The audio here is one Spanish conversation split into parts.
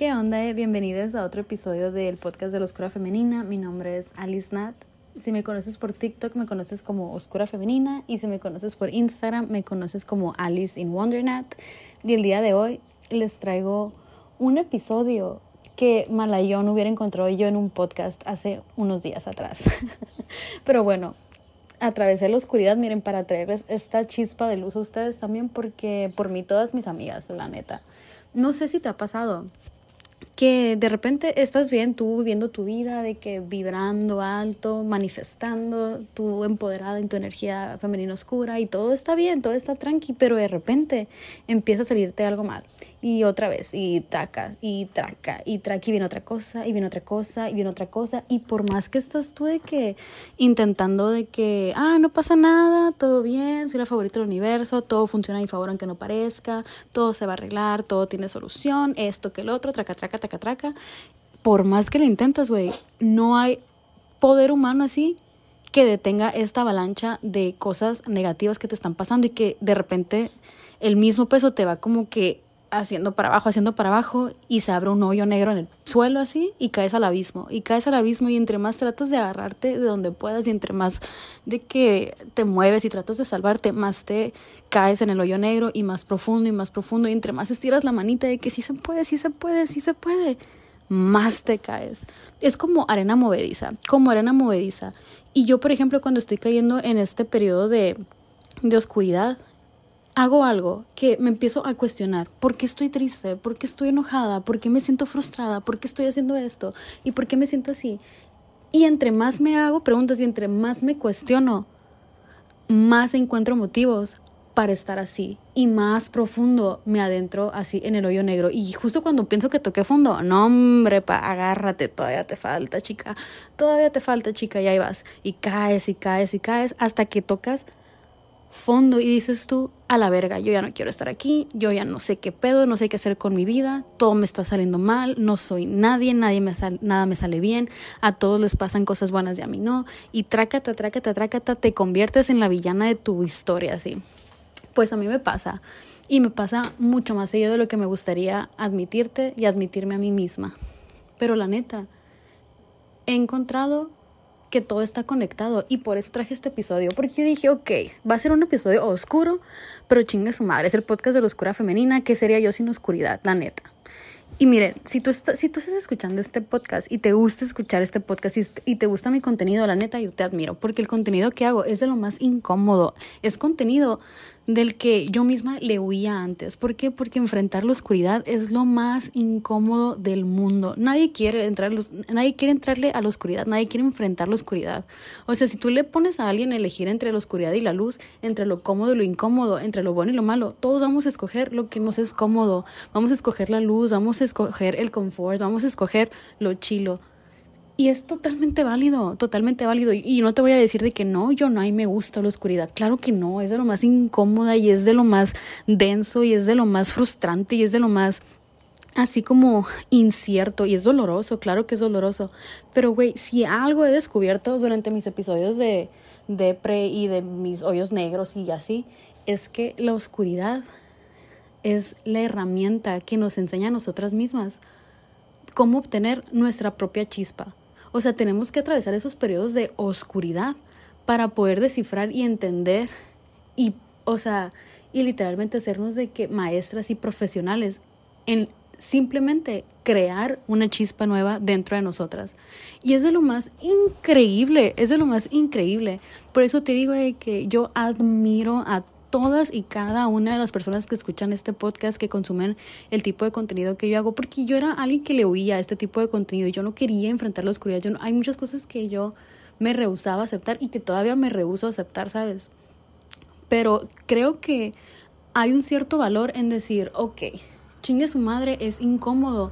¿Qué onda? Bienvenidos a otro episodio del podcast de la Oscura Femenina. Mi nombre es Alice Nat. Si me conoces por TikTok, me conoces como Oscura Femenina. Y si me conoces por Instagram, me conoces como Alice in Wondernat. Y el día de hoy les traigo un episodio que Malayón hubiera encontrado yo en un podcast hace unos días atrás. Pero bueno, atravesé la oscuridad, miren, para traerles esta chispa de luz a ustedes también, porque por mí todas mis amigas, la neta. No sé si te ha pasado que de repente estás bien tú viviendo tu vida, de que vibrando alto, manifestando, tú empoderada en tu energía femenina oscura y todo está bien, todo está tranqui, pero de repente empieza a salirte algo mal y otra vez, y taca, y traca, y traca, y viene otra cosa, y viene otra cosa, y viene otra cosa, y por más que estás tú de que intentando de que, ah, no pasa nada, todo bien, soy la favorita del universo, todo funciona a mi favor aunque no parezca, todo se va a arreglar, todo tiene solución, esto que el otro, traca, traca, traca, traca, por más que lo intentas, güey, no hay poder humano así que detenga esta avalancha de cosas negativas que te están pasando y que de repente el mismo peso te va como que haciendo para abajo, haciendo para abajo y se abre un hoyo negro en el suelo así y caes al abismo y caes al abismo y entre más tratas de agarrarte de donde puedas y entre más de que te mueves y tratas de salvarte, más te caes en el hoyo negro y más profundo y más profundo y entre más estiras la manita de que sí se puede, sí se puede, sí se puede, más te caes. Es como arena movediza, como arena movediza. Y yo, por ejemplo, cuando estoy cayendo en este periodo de, de oscuridad, hago algo que me empiezo a cuestionar, ¿por qué estoy triste? ¿Por qué estoy enojada? ¿Por qué me siento frustrada? ¿Por qué estoy haciendo esto? ¿Y por qué me siento así? Y entre más me hago preguntas y entre más me cuestiono, más encuentro motivos para estar así y más profundo me adentro así en el hoyo negro. Y justo cuando pienso que toqué fondo, no hombre, pa, agárrate, todavía te falta, chica, todavía te falta, chica, y ahí vas. Y caes y caes y caes hasta que tocas fondo y dices tú, a la verga, yo ya no quiero estar aquí, yo ya no sé qué pedo, no sé qué hacer con mi vida, todo me está saliendo mal, no soy nadie, nadie me nada me sale bien, a todos les pasan cosas buenas y a mí no, y trácata, trácata, trácata, te conviertes en la villana de tu historia, así. Pues a mí me pasa, y me pasa mucho más seguido de lo que me gustaría admitirte y admitirme a mí misma. Pero la neta, he encontrado que todo está conectado y por eso traje este episodio, porque yo dije, ok, va a ser un episodio oscuro, pero chinga su madre, es el podcast de la oscura femenina, ¿qué sería yo sin oscuridad? La neta. Y miren, si tú, si tú estás escuchando este podcast y te gusta escuchar este podcast y, y, te gusta mi contenido, la neta, yo te admiro, porque el contenido que hago es de lo más incómodo. Es contenido del que yo misma le huía antes. ¿Por qué? Porque enfrentar la oscuridad es lo más incómodo del mundo. Nadie quiere, entrar nadie quiere entrarle a la oscuridad, nadie quiere enfrentar la oscuridad. O sea, si tú le pones a alguien a elegir entre la oscuridad y la luz, entre lo cómodo y lo incómodo, entre lo bueno y lo malo, todos vamos a escoger lo que nos es cómodo. Vamos a escoger la luz, vamos a escoger el confort, vamos a escoger lo chilo. Y es totalmente válido, totalmente válido. Y, no te voy a decir de que no, yo no, a mí me gusta la oscuridad. Claro que no, es de lo más incómoda y es de lo más denso y es de lo más frustrante y es de lo más así como incierto y es doloroso, claro que es doloroso. Pero güey, si algo he descubierto durante mis episodios de, de pre y de mis hoyos negros y así, es que la oscuridad es la herramienta que nos enseña a nosotras mismas cómo obtener nuestra propia chispa o sea, tenemos que atravesar esos periodos de oscuridad para poder descifrar y entender y, o sea, y literalmente hacernos de que maestras y profesionales en simplemente crear una chispa nueva dentro de nosotras. Y es de lo más increíble, es de lo más increíble. Por eso te digo que yo admiro a todas y cada una de las personas que escuchan este podcast, que consumen el tipo de contenido que yo hago, porque yo era alguien que le oía este tipo de contenido, yo no quería enfrentar la oscuridad, yo hay muchas cosas que yo me rehusaba a aceptar y que todavía me rehuso a aceptar, ¿sabes? Pero creo que hay un cierto valor en decir, ok, chingue su madre, es incómodo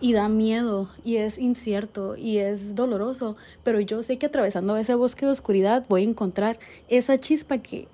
y da miedo y es incierto y es doloroso, pero yo sé que atravesando ese bosque de oscuridad voy a encontrar esa chispa que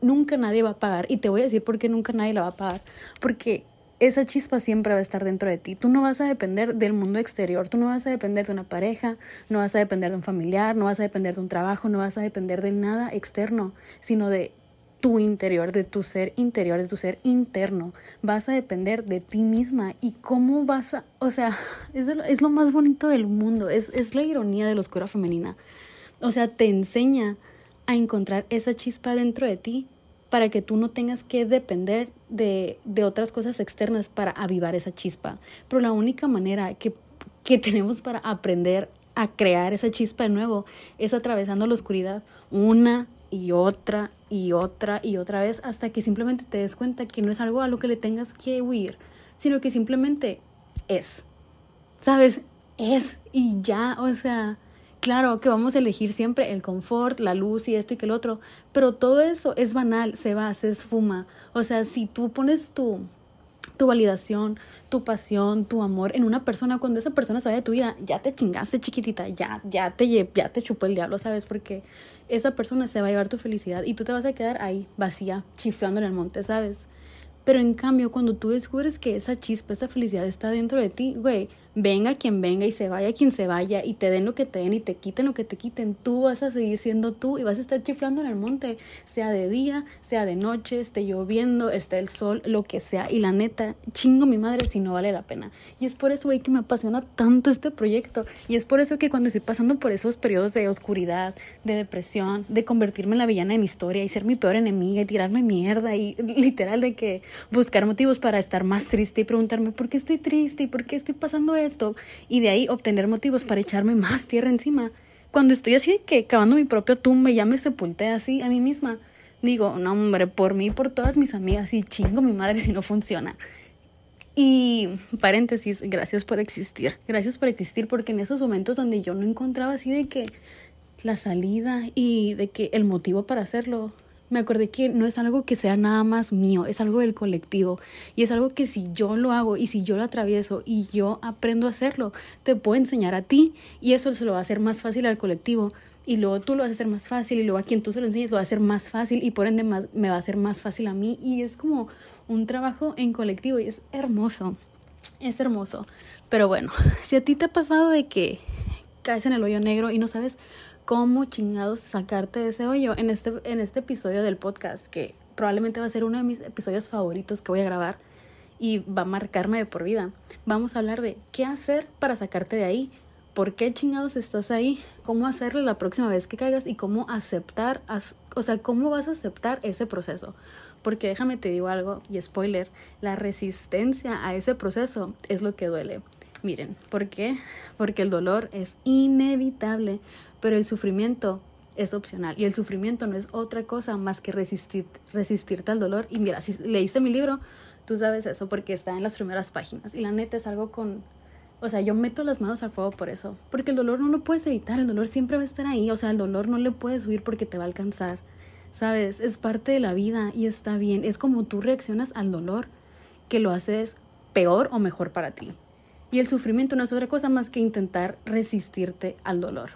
nunca nadie va a pagar. Y te voy a decir por qué nunca nadie la va a pagar. Porque esa chispa siempre va a estar dentro de ti. Tú no vas a depender del mundo exterior, tú no vas a depender de una pareja, no vas a depender de un familiar, no vas a depender de un trabajo, no vas a depender de nada externo, sino de tu interior, de tu ser interior, de tu ser interno. Vas a depender de ti misma y cómo vas a, o sea, es, es lo más bonito del mundo, es, es la ironía de la oscura femenina. O sea, te enseña a encontrar esa chispa dentro de ti para que tú no tengas que depender de, de otras cosas externas para avivar esa chispa. Pero la única manera que, que tenemos para aprender a crear esa chispa de nuevo es atravesando la oscuridad una y otra y otra y otra vez hasta que simplemente te des cuenta que no es algo a lo que le tengas que huir, sino que simplemente es. ¿Sabes? Es y ya, o sea, claro que vamos a elegir siempre el confort, la luz y esto y que el otro, pero todo eso es banal, se va, se esfuma. O sea, si tú pones tu tu validación, tu pasión, tu amor en una persona, cuando esa persona sale de tu vida, ya te chingaste chiquitita, ya, ya te, ya te chupó el diablo, ¿sabes? Porque esa persona se va a llevar tu felicidad y tú te vas a quedar ahí, vacía, chiflando en el monte, ¿sabes? Pero en cambio, cuando tú descubres que esa chispa, esa felicidad está dentro de ti, güey, venga quien venga y se vaya quien se vaya y te den lo que te den y te quiten lo que te quiten, tú vas a seguir siendo tú y vas a estar chiflando en el monte, sea de día, sea de noche, esté lloviendo, esté el sol, lo que sea. Y la neta, chingo mi madre si no vale la pena. Y es por eso, güey, que me apasiona tanto este proyecto. Y es por eso que cuando estoy pasando por esos periodos de oscuridad, de depresión, de convertirme en la villana de mi historia y ser mi peor enemiga y tirarme mierda y literal de que buscar motivos para estar más triste y preguntarme por qué estoy triste y por qué estoy pasando esto y de ahí obtener motivos para echarme más tierra encima. Cuando estoy así que cavando mi propia tumba y ya me sepulté así a mí misma, digo, no hombre, por mí, por todas mis amigas y chingo mi madre si no funciona. Y paréntesis, gracias por existir. Gracias por existir porque en esos momentos donde yo no encontraba así de que la salida y de que el motivo para hacerlo, me acordé que no es algo que sea nada más mío, es algo del colectivo. Y es algo que si yo lo hago y si yo lo atravieso y yo aprendo a hacerlo, te puedo enseñar a ti. Y eso se lo va a hacer más fácil al colectivo. Y luego tú lo vas a hacer más fácil y luego a quien tú se lo enseñes lo va a hacer más fácil y por ende más, me va a hacer más fácil a mí. Y es como un trabajo en colectivo y es hermoso, es hermoso. Pero bueno, si a ti te ha pasado de que caes en el hoyo negro y no sabes cómo chingados sacarte de ese hoyo en este, en este episodio del podcast, que probablemente va a ser uno de mis episodios favoritos que voy a grabar y va a marcarme de por vida. Vamos a hablar de qué hacer para sacarte de ahí, por qué chingados estás ahí, cómo hacerlo la próxima vez que caigas y cómo aceptar, o sea, cómo vas a aceptar ese proceso. Porque déjame te digo algo, y spoiler, la resistencia a ese proceso es lo que duele. Miren, ¿por qué? Porque el dolor es inevitable, pero el sufrimiento es opcional y el sufrimiento no es otra cosa más que resistir, resistirte al dolor. Y mira, si leíste mi libro, tú sabes eso porque está en las primeras páginas y la neta es algo con... O sea, yo meto las manos al fuego por eso, porque el dolor no lo puedes evitar, el dolor siempre va a estar ahí, o sea, el dolor no le puedes huir porque te va a alcanzar, ¿sabes? Es parte de la vida y está bien, es como tú reaccionas al dolor que lo haces peor o mejor para ti. Y el sufrimiento no es otra cosa más que intentar resistirte al dolor.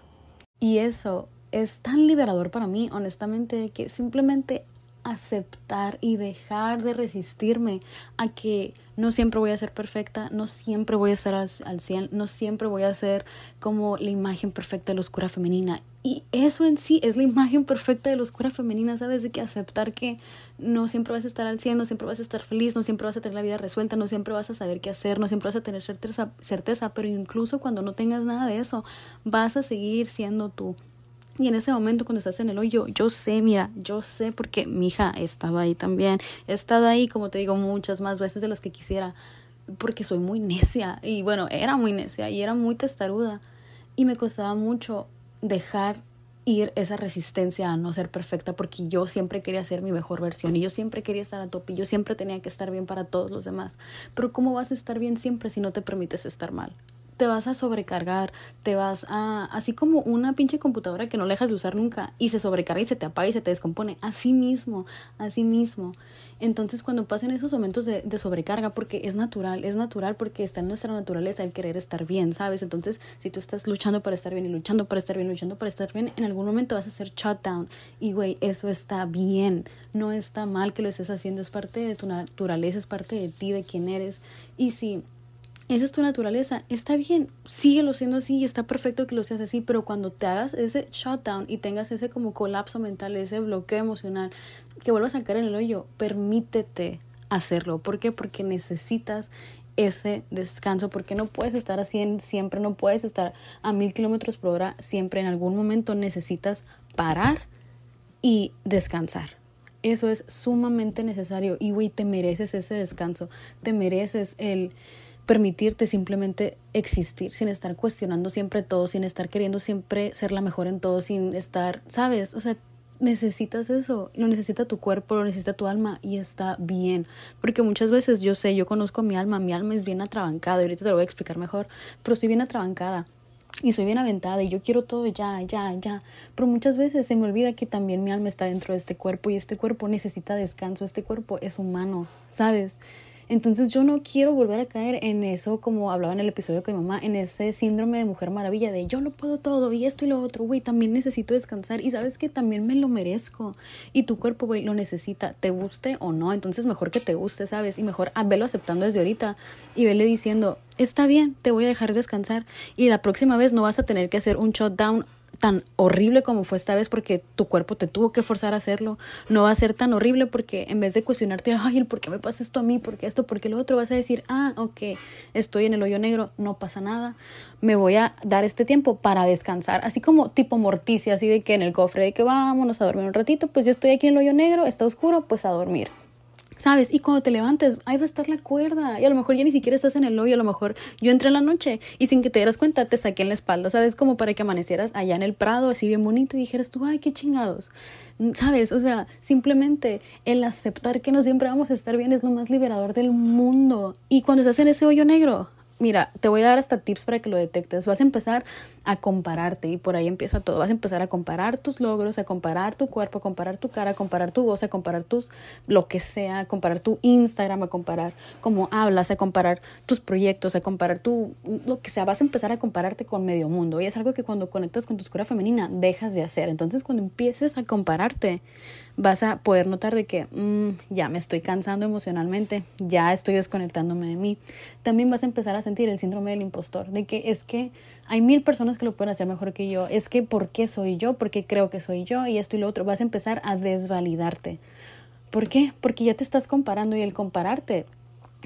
Y eso es tan liberador para mí, honestamente, que simplemente aceptar y dejar de resistirme a que no siempre voy a ser perfecta, no siempre voy a estar al, 100, no siempre voy a ser como la imagen perfecta de la oscura femenina. Y eso en sí es la imagen perfecta de la oscura femenina, ¿sabes? De que aceptar que no siempre vas a estar al 100, no siempre vas a estar feliz, no siempre vas a tener la vida resuelta, no siempre vas a saber qué hacer, no siempre vas a tener certeza, certeza pero incluso cuando no tengas nada de eso, vas a seguir siendo tú y en ese momento cuando estás en el hoyo, yo sé, mira, yo sé porque mi hija ha estado ahí también. He estado ahí, como te digo, muchas más veces de las que quisiera, porque soy muy necia. Y bueno, era muy necia y era muy testaruda. Y me costaba mucho dejar ir esa resistencia a no ser perfecta porque yo siempre quería ser mi mejor versión y yo siempre quería estar a tope y yo siempre tenía que estar bien para todos los demás. Pero ¿cómo vas a estar bien siempre si no te permites estar mal? Te vas a sobrecargar, te vas a, así como una pinche computadora que no dejas de usar nunca y se sobrecarga y se te apaga y se te descompone, así mismo, así mismo. Entonces cuando pasen esos momentos de, sobrecarga, porque es natural, es natural porque está en nuestra naturaleza el querer estar bien, ¿sabes? Entonces si tú estás luchando para estar bien y luchando para estar bien, luchando para estar bien, en algún momento vas a hacer shutdown y güey, eso está bien, no está mal que lo estés haciendo, es parte de tu naturaleza, es parte de ti, de quién eres. Y si esa es tu naturaleza, está bien, síguelo siendo así y está perfecto que lo seas así, pero cuando te hagas ese shutdown y tengas ese como colapso mental, ese bloqueo emocional, que vuelvas a caer en el hoyo, permítete hacerlo. ¿Por qué? Porque necesitas ese descanso, porque no puedes estar así siempre, no puedes estar a mil kilómetros por hora siempre, en algún momento necesitas parar y descansar. Eso es sumamente necesario y, güey, te mereces ese descanso, te mereces el permitirte simplemente existir sin estar cuestionando siempre todo, sin estar queriendo siempre ser la mejor en todo, sin estar, ¿sabes? O sea, necesitas eso, lo necesita tu cuerpo, lo necesita tu alma y está bien. Porque muchas veces yo sé, yo conozco mi alma, mi alma es bien atrabancada y ahorita te lo voy a explicar mejor, pero estoy bien atrabancada y soy bien aventada y yo quiero todo ya, ya, ya. Pero muchas veces se me olvida que también mi alma está dentro de este cuerpo y este cuerpo necesita descanso, este cuerpo es humano, ¿sabes? Entonces yo no quiero volver a caer en eso, como hablaba en el episodio con mi mamá, en ese síndrome de mujer maravilla de yo lo puedo todo y esto y lo otro, güey, también necesito descansar y sabes que también me lo merezco y tu cuerpo, güey, lo necesita, te guste o no, entonces mejor que te guste, ¿sabes? Y mejor ah, velo aceptando desde ahorita y vele diciendo, está bien, te voy a dejar descansar y la próxima vez no vas a tener que hacer un shutdown tan horrible como fue esta vez porque tu cuerpo te tuvo que forzar a hacerlo. No va a ser tan horrible porque en vez de cuestionarte, ay, ¿por qué me pasa esto a mí? ¿Por qué esto? ¿Por qué lo otro? Vas a decir, ah, ok, estoy en el hoyo negro, no pasa nada. Me voy a dar este tiempo para descansar. Así como tipo morticia, así de que en el cofre de que vámonos a dormir un ratito, pues ya estoy aquí en el hoyo negro, está oscuro, pues a dormir. ¿Sabes? Y cuando te levantes, ahí va a estar la cuerda. Y a lo mejor ya ni siquiera estás en el hoyo. A lo mejor yo entré en la noche y sin que te dieras cuenta te saqué en la espalda, ¿sabes? Como para que amanecieras allá en el prado, así bien bonito, y dijeras tú, ay, qué chingados. ¿Sabes? O sea, simplemente el aceptar que no siempre vamos a estar bien es lo más liberador del mundo. Y cuando estás en ese hoyo negro, Mira, te voy a dar hasta tips para que lo detectes. Vas a empezar a compararte y por ahí empieza todo. Vas a empezar a comparar tus logros, a comparar tu cuerpo, a comparar tu cara, a comparar tu voz, a comparar tus lo que sea, a comparar tu Instagram, a comparar cómo hablas, a comparar tus proyectos, a comparar tu lo que sea. Vas a empezar a compararte con medio mundo y es algo que cuando conectas con tu escuela femenina dejas de hacer. Entonces, cuando empieces a compararte, vas a poder notar de que mm, ya me estoy cansando emocionalmente, ya estoy desconectándome de mí. También vas a empezar a sentir el síndrome del impostor, de que es que hay mil personas que lo pueden hacer mejor que yo, es que ¿por qué soy yo? ¿Por qué creo que soy yo? Y esto y lo otro, vas a empezar a desvalidarte. ¿Por qué? Porque ya te estás comparando y el compararte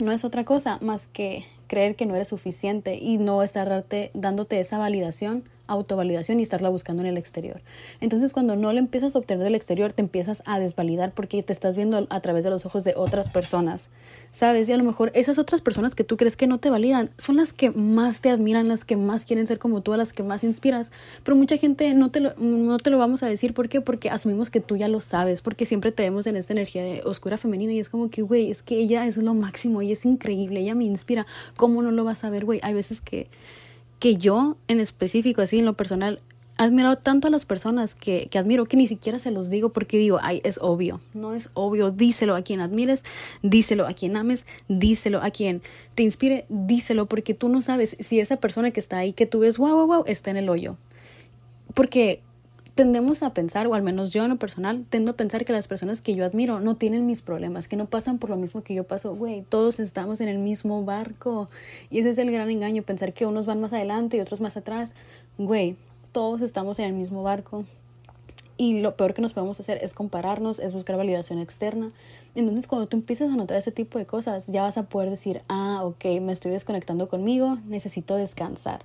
no es otra cosa más que creer que no eres suficiente y no estar dándote esa validación autovalidación y estarla buscando en el exterior. Entonces, cuando no lo empiezas a obtener del exterior, te empiezas a desvalidar porque te estás viendo a través de los ojos de otras personas, ¿sabes? Y a lo mejor esas otras personas que tú crees que no te validan son las que más te admiran, las que más quieren ser como tú, las que más inspiras. Pero mucha gente no te lo, no te lo vamos a decir. ¿Por qué? Porque asumimos que tú ya lo sabes, porque siempre te vemos en esta energía de oscura femenina y es como que, güey, es que ella es lo máximo, ella es increíble, ella me inspira. ¿Cómo no lo vas a ver, güey? Hay veces que que yo en específico, así en lo personal, he admirado tanto a las personas que, que, admiro que ni siquiera se los digo porque digo, ay, es obvio, no es obvio, díselo a quien admires, díselo a quien ames, díselo a quien te inspire, díselo porque tú no sabes si esa persona que está ahí que tú ves, wow, wow, wow, está en el hoyo. Porque tendemos a pensar, o al menos yo en lo personal, tendo a pensar que las personas que yo admiro no tienen mis problemas, que no pasan por lo mismo que yo paso. Güey, todos estamos en el mismo barco. Y ese es el gran engaño, pensar que unos van más adelante y otros más atrás. Güey, todos estamos en el mismo barco. Y lo peor que nos podemos hacer es compararnos, es buscar validación externa. Entonces, cuando tú empiezas a notar ese tipo de cosas, ya vas a poder decir, ah, ok, me estoy desconectando conmigo, necesito descansar.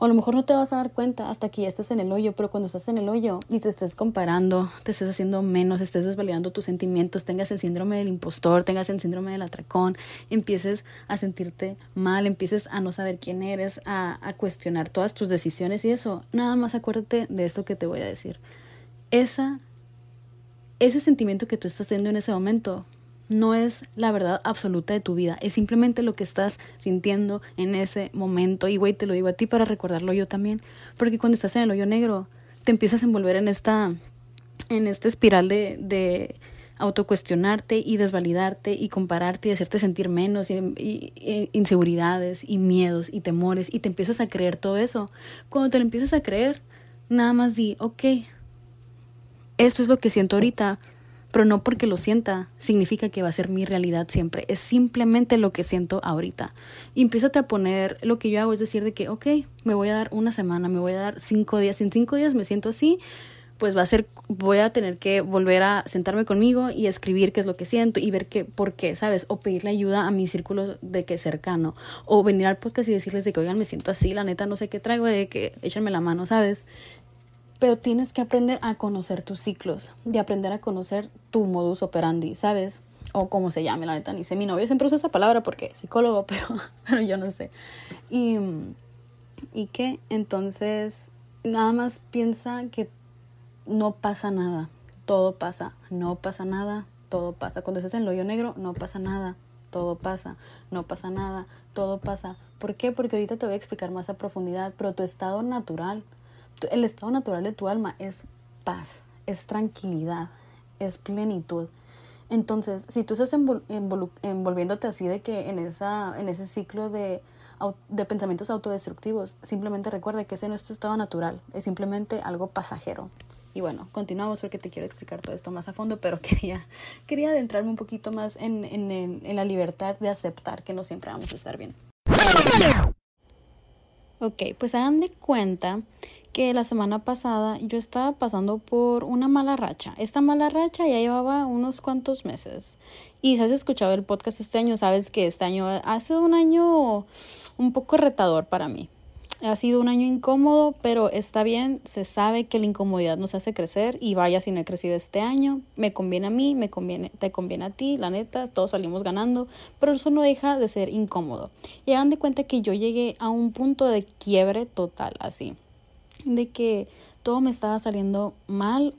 O a lo mejor no te vas a dar cuenta hasta que ya estás en el hoyo, pero cuando estás en el hoyo y te estés comparando, te estés haciendo menos, estés desvalidando tus sentimientos, tengas el síndrome del impostor, tengas el síndrome del atracón, empieces a sentirte mal, empieces a no saber quién eres, a, a cuestionar todas tus decisiones y eso, nada más acuérdate de esto que te voy a decir. Esa, ese sentimiento que tú estás teniendo en ese momento no es la verdad absoluta de tu vida, es simplemente lo que estás sintiendo en ese momento. Y güey, te lo digo a ti para recordarlo yo también, porque cuando estás en el hoyo negro, te empiezas a envolver en esta, en esta espiral de, de autocuestionarte y desvalidarte y compararte y hacerte sentir menos y, inseguridades y miedos y temores y te empiezas a creer todo eso. Cuando te lo empiezas a creer, nada más di, ok, esto es lo que siento ahorita, pero no porque lo sienta significa que va a ser mi realidad siempre. Es simplemente lo que siento ahorita. Y empiezate a poner, lo que yo hago es decir de que, ok, me voy a dar una semana, me voy a dar cinco días. En cinco días me siento así, pues va a ser, voy a tener que volver a sentarme conmigo y escribir qué es lo que siento y ver qué, por qué, ¿sabes? O pedirle ayuda a mi círculo de que cercano. O venir al podcast y decirles de que, oigan, me siento así, la neta no sé qué traigo, de que échenme la mano, ¿sabes? Pero tienes que aprender a conocer tus ciclos, de aprender a conocer tu modus operandi, ¿sabes? O como se llame, la neta, ni sé. Mi novio siempre usa esa palabra porque es psicólogo, pero, pero yo no sé. Y, y que entonces nada más piensa que no pasa nada, todo pasa, no pasa nada, todo pasa. Cuando estás en el hoyo negro, no pasa nada, todo pasa, no pasa nada, todo pasa. ¿Por qué? Porque ahorita te voy a explicar más a profundidad, pero tu estado natural, el estado natural de tu alma es paz, es tranquilidad, es plenitud. Entonces, si tú estás envolviéndote así de que en, esa, en ese ciclo de, de pensamientos autodestructivos, simplemente recuerda que ese no es tu estado natural, es simplemente algo pasajero. Y bueno, continuamos porque te quiero explicar todo esto más a fondo, pero quería, quería adentrarme un poquito más en, en, la libertad de aceptar que no siempre vamos a estar bien. Ok, pues hagan de cuenta que la semana pasada yo estaba pasando por una mala racha. Esta mala racha ya llevaba unos cuantos meses. Y si has escuchado el podcast este año, sabes que este año ha sido un año un poco retador para mí. Ha sido un año incómodo, pero está bien, se sabe que la incomodidad nos hace crecer y vaya si no he crecido este año, me conviene a mí, me conviene, te conviene a ti, la neta, todos salimos ganando, pero eso no deja de ser incómodo. Y hagan de cuenta que yo llegué a un punto de quiebre total, así, de que todo me estaba saliendo mal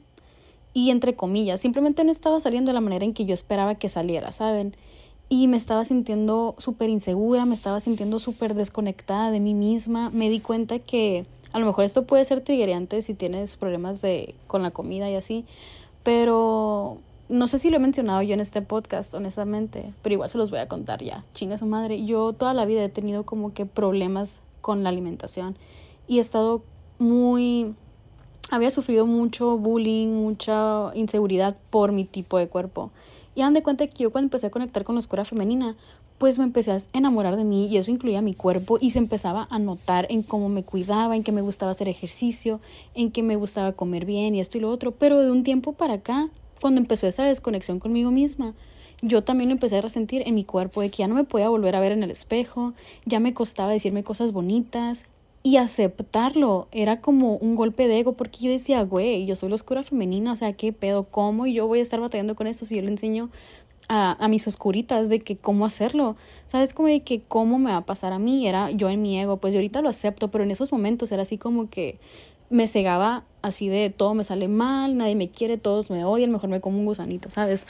y entre comillas, simplemente no estaba saliendo de la manera en que yo esperaba que saliera, ¿saben? y me estaba sintiendo súper insegura, me estaba sintiendo súper desconectada de mí misma. Me di cuenta que a lo mejor esto puede ser triggerante si tienes problemas de, con la comida y así, pero no sé si lo he mencionado yo en este podcast, honestamente, pero igual se los voy a contar ya. Chinga su madre. Yo toda la vida he tenido como que problemas con la alimentación y he estado muy había sufrido mucho bullying, mucha inseguridad por mi tipo de cuerpo. Y dan de cuenta que yo cuando empecé a conectar con la oscura femenina, pues me empecé a enamorar de mí y eso incluía mi cuerpo y se empezaba a notar en cómo me cuidaba, en que me gustaba hacer ejercicio, en que me gustaba comer bien y esto y lo otro. Pero de un tiempo para acá, cuando empezó esa desconexión conmigo misma, yo también empecé a resentir en mi cuerpo de que ya no me podía volver a ver en el espejo, ya me costaba decirme cosas bonitas, y aceptarlo era como un golpe de ego porque yo decía, güey, yo soy la oscura femenina, o sea, ¿qué pedo? ¿Cómo? Y yo voy a estar batallando con esto si yo le enseño a, a mis oscuritas de que cómo hacerlo. ¿Sabes? Como de que cómo me va a pasar a mí, era yo en mi ego, pues yo ahorita lo acepto, pero en esos momentos era así como que me cegaba así de todo me sale mal, nadie me quiere, todos me odian, mejor me como un gusanito, ¿sabes?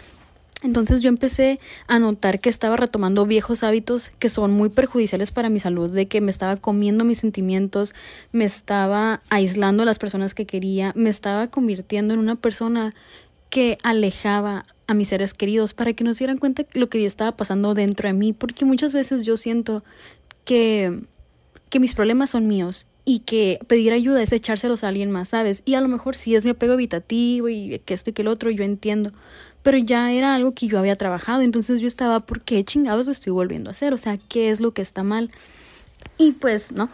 Entonces yo empecé a notar que estaba retomando viejos hábitos que son muy perjudiciales para mi salud, de que me estaba comiendo mis sentimientos, me estaba aislando a las personas que quería, me estaba convirtiendo en una persona que alejaba a mis seres queridos para que no se dieran cuenta de lo que yo estaba pasando dentro de mí, porque muchas veces yo siento que, que mis problemas son míos y que pedir ayuda es echárselos a alguien más, ¿sabes? Y a lo mejor sí es mi apego evitativo y que esto y que el otro, yo entiendo, pero ya era algo que yo había trabajado, entonces yo estaba, ¿por qué chingados lo estoy volviendo a hacer? O sea, ¿qué es lo que está mal? Y pues, ¿no?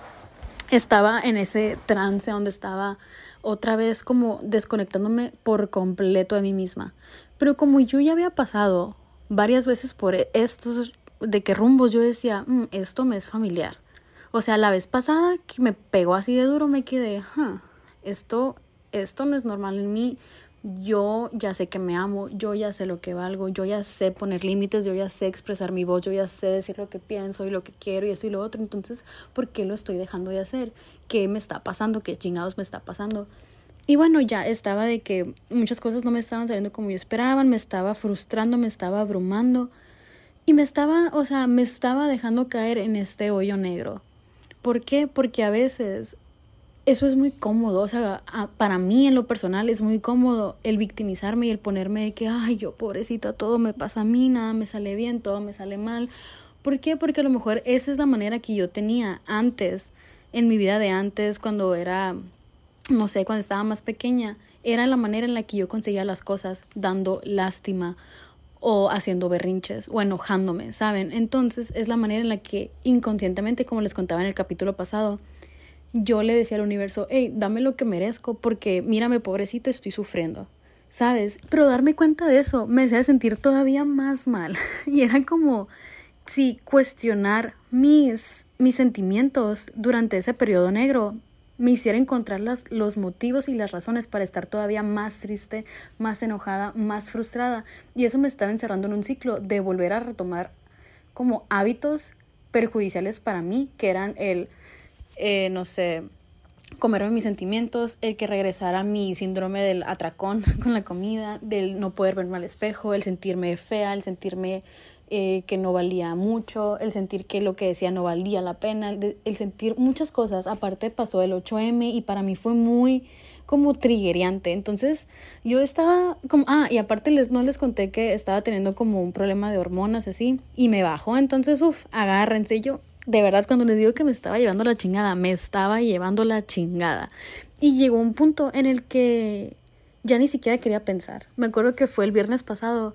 Estaba en ese trance donde estaba otra vez como desconectándome por completo de mí misma. Pero como yo ya había pasado varias veces por estos de qué rumbos, yo decía, mm, esto me es familiar. O sea, la vez pasada que me pegó así de duro, me quedé, esto, esto no es normal en mí yo ya sé que me amo, yo ya sé lo que valgo, yo ya sé poner límites, yo ya sé expresar mi voz, yo ya sé decir lo que pienso y lo que quiero y eso y lo otro. Entonces, ¿por qué lo estoy dejando de hacer? ¿Qué me está pasando? ¿Qué chingados me está pasando? Y bueno, ya estaba de que muchas cosas no me estaban saliendo como yo esperaba, me estaba frustrando, me estaba abrumando y me estaba, o sea, me estaba dejando caer en este hoyo negro. ¿Por qué? Porque a veces eso es muy cómodo, o sea, para mí en lo personal es muy cómodo el victimizarme y el ponerme de que, ay, yo pobrecita, todo me pasa a mí, nada me sale bien, todo me sale mal. ¿Por qué? Porque a lo mejor esa es la manera que yo tenía antes, en mi vida de antes, cuando era, no sé, cuando estaba más pequeña. era la manera en la que yo conseguía las cosas, dando lástima o haciendo berrinches o enojándome, ¿saben? Entonces es la manera en la que inconscientemente, como les contaba en el capítulo pasado, yo le decía al universo, hey, dame lo que merezco porque mírame, pobrecito, estoy sufriendo. ¿Sabes? Pero darme cuenta de eso me hacía sentir todavía más mal. y era como, si cuestionar mis, mis sentimientos durante ese periodo negro me hiciera encontrar las, los motivos y las razones para estar todavía más triste, más enojada, más frustrada. Y eso me estaba encerrando en un ciclo de volver a retomar como hábitos perjudiciales para mí, que eran el, eh, no sé, comerme mis sentimientos, el que regresara mi síndrome del atracón con la comida, del no poder verme al espejo, el sentirme fea, el sentirme eh, que no valía mucho, el sentir que lo que decía no valía la pena, el, sentir muchas cosas. Aparte pasó el 8M y para mí fue muy como triggerante. Entonces yo estaba como, ah, y aparte les, no les conté que estaba teniendo como un problema de hormonas así y me bajó. Entonces, uff, agárrense. Yo, de verdad, cuando les digo que me estaba llevando la chingada, me estaba llevando la chingada. Y llegó un punto en el que ya ni siquiera quería pensar. Me acuerdo que fue el viernes pasado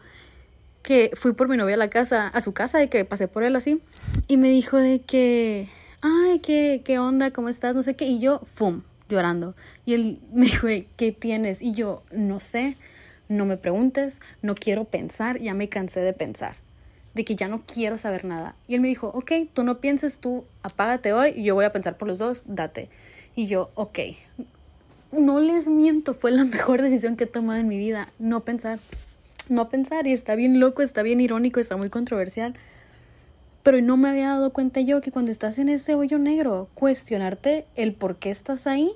que fui por mi novia a la casa, a su casa y que pasé por él así y me dijo de que, ay, ¿qué, qué onda? ¿Cómo estás? No sé qué. Y yo, ¡fum! llorando. Y él me dijo, ¿qué tienes? Y yo, no sé, no me preguntes, no quiero pensar, ya me cansé de pensar, de que ya no quiero saber nada. Y él me dijo, ok, tú no pienses, tú apágate hoy yo voy a pensar por los dos, date. Y yo, ok, no les miento, fue la mejor decisión que he tomado en mi vida, no pensar no pensar y está bien loco, está bien irónico, está muy controversial. Pero no me había dado cuenta yo que cuando estás en ese hoyo negro, cuestionarte el por qué estás ahí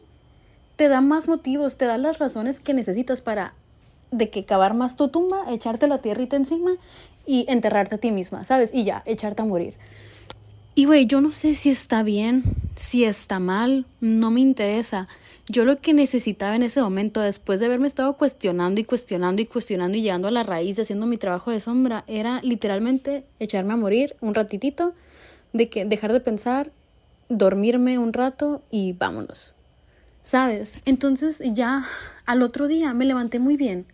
te da más motivos, te da las razones que necesitas para de que cavar más tu tumba, echarte la tierrita encima y enterrarte a ti misma, ¿sabes? Y ya, echarte a morir. Y güey, yo no sé si está bien, si está mal, no me interesa. Yo lo que necesitaba en ese momento, después de haberme estado cuestionando y cuestionando y cuestionando y llegando a la raíz, haciendo mi trabajo de sombra, era literalmente echarme a morir un ratitito, de que dejar de pensar, dormirme un rato y vámonos. ¿Sabes? Entonces ya al otro día me levanté muy bien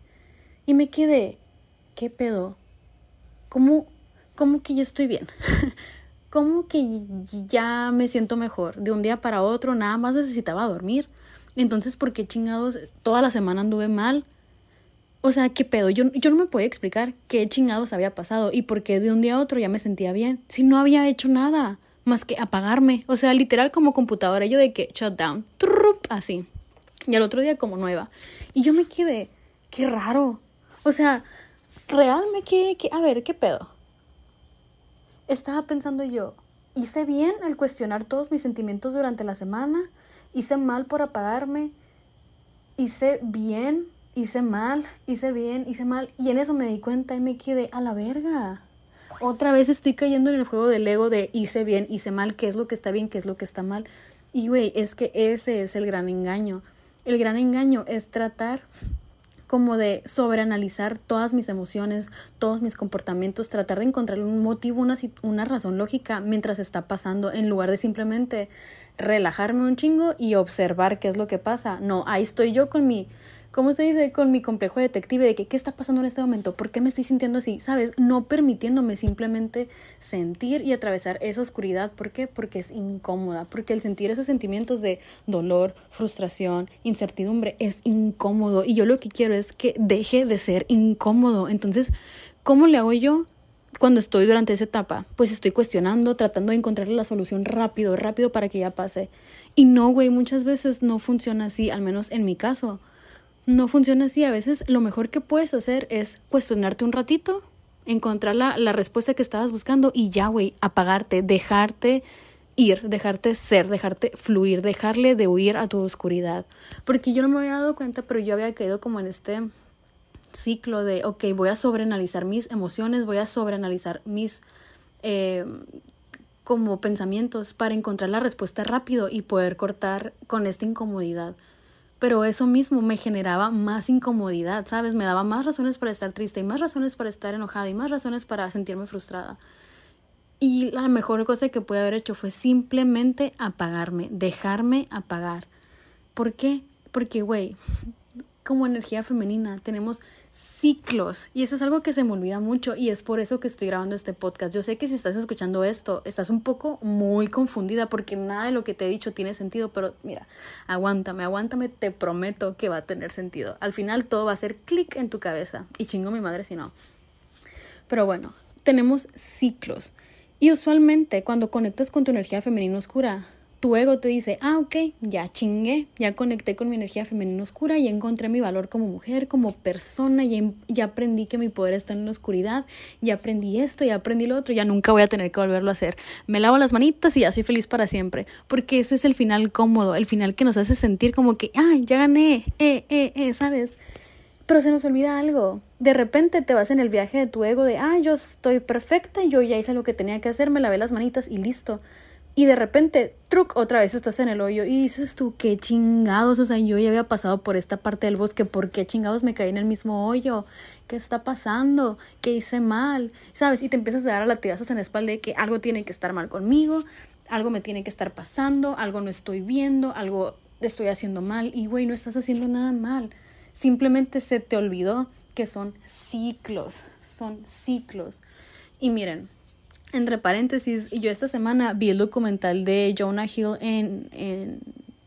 y me quedé, ¿qué pedo? ¿Cómo, cómo que ya estoy bien? ¿Cómo que ya me siento mejor? De un día para otro nada más necesitaba dormir. Entonces, ¿por qué chingados toda la semana anduve mal? O sea, ¿qué pedo? Yo, yo no me podía explicar qué chingados había pasado y por qué de un día a otro ya me sentía bien. Si no había hecho nada más que apagarme. O sea, literal como computadora. Yo de que shutdown. Así. Y al otro día como nueva. Y yo me quedé, qué raro. O sea, real me quedé, que, a ver, ¿qué pedo? Estaba pensando yo, ¿hice bien al cuestionar todos mis sentimientos durante la semana? hice mal por apagarme, hice bien, hice mal, hice bien, hice mal. Y en eso me di cuenta y me quedé a la verga. Otra vez estoy cayendo en el juego del ego de hice bien, hice mal, qué es lo que está bien, qué es lo que está mal. Y güey, es que ese es el gran engaño. El gran engaño es tratar como de sobreanalizar todas mis emociones, todos mis comportamientos, tratar de encontrar un motivo, una, una razón lógica mientras está pasando, en lugar de simplemente relajarme un chingo y observar qué es lo que pasa. No, ahí estoy yo con mi, ¿cómo se dice? Con mi complejo detective de que qué está pasando en este momento, por qué me estoy sintiendo así, ¿sabes? No permitiéndome simplemente sentir y atravesar esa oscuridad. ¿Por qué? Porque es incómoda, porque el sentir esos sentimientos de dolor, frustración, incertidumbre es incómodo y yo lo que quiero es que deje de ser incómodo. Entonces, ¿cómo le hago yo? cuando estoy durante esa etapa, pues estoy cuestionando, tratando de encontrar la solución rápido, rápido para que ya pase. Y no, güey, muchas veces no funciona así, al menos en mi caso. No funciona así. A veces lo mejor que puedes hacer es cuestionarte un ratito, encontrar la, la respuesta que estabas buscando y ya, güey, apagarte, dejarte ir, dejarte ser, dejarte fluir, dejarle de huir a tu oscuridad. Porque yo no me había dado cuenta, pero yo había caído como en este ciclo de, ok, voy a sobreanalizar mis emociones, voy a sobreanalizar mis eh, como pensamientos para encontrar la respuesta rápido y poder cortar con esta incomodidad. Pero eso mismo me generaba más incomodidad, ¿sabes? Me daba más razones para estar triste y más razones para estar enojada y más razones para sentirme frustrada. Y la mejor cosa que pude haber hecho fue simplemente apagarme, dejarme apagar. ¿Por qué? Porque, güey, como energía femenina tenemos ciclos y eso es algo que se me olvida mucho y es por eso que estoy grabando este podcast. Yo sé que si estás escuchando esto, estás un poco muy confundida porque nada de lo que te he dicho tiene sentido, pero mira, aguántame, aguántame, te prometo que va a tener sentido. Al final todo va a hacer clic en tu cabeza y chingo mi madre si no. Pero bueno, tenemos ciclos y usualmente cuando conectas con tu energía femenina oscura, tu ego te dice, ah, ok, ya chingué, ya conecté con mi energía femenina oscura, ya encontré mi valor como mujer, como persona, ya, ya aprendí que mi poder está en la oscuridad, ya aprendí esto, ya aprendí lo otro, ya nunca voy a tener que volverlo a hacer. Me lavo las manitas y ya soy feliz para siempre, porque ese es el final cómodo, el final que nos hace sentir como que, ay, ya gané, eh, eh, eh, ¿sabes? Pero se nos olvida algo. De repente te vas en el viaje de tu ego de, ah, yo estoy perfecta, yo ya hice lo que tenía que hacer, me lavé las manitas y listo y de repente, truc, otra vez estás en el hoyo y dices tú, qué chingados, o sea, yo ya había pasado por esta parte del bosque, ¿por qué chingados me caí en el mismo hoyo? ¿Qué está pasando? ¿Qué hice mal? ¿Sabes? Y te empiezas a dar a latigazos en la espalda de que algo tiene que estar mal conmigo, algo me tiene que estar pasando, algo no estoy viendo, algo estoy haciendo mal y güey, no estás haciendo nada mal. Simplemente se te olvidó que son ciclos, son ciclos. Y miren, entre paréntesis, yo esta semana vi el documental de Jonah Hill en, en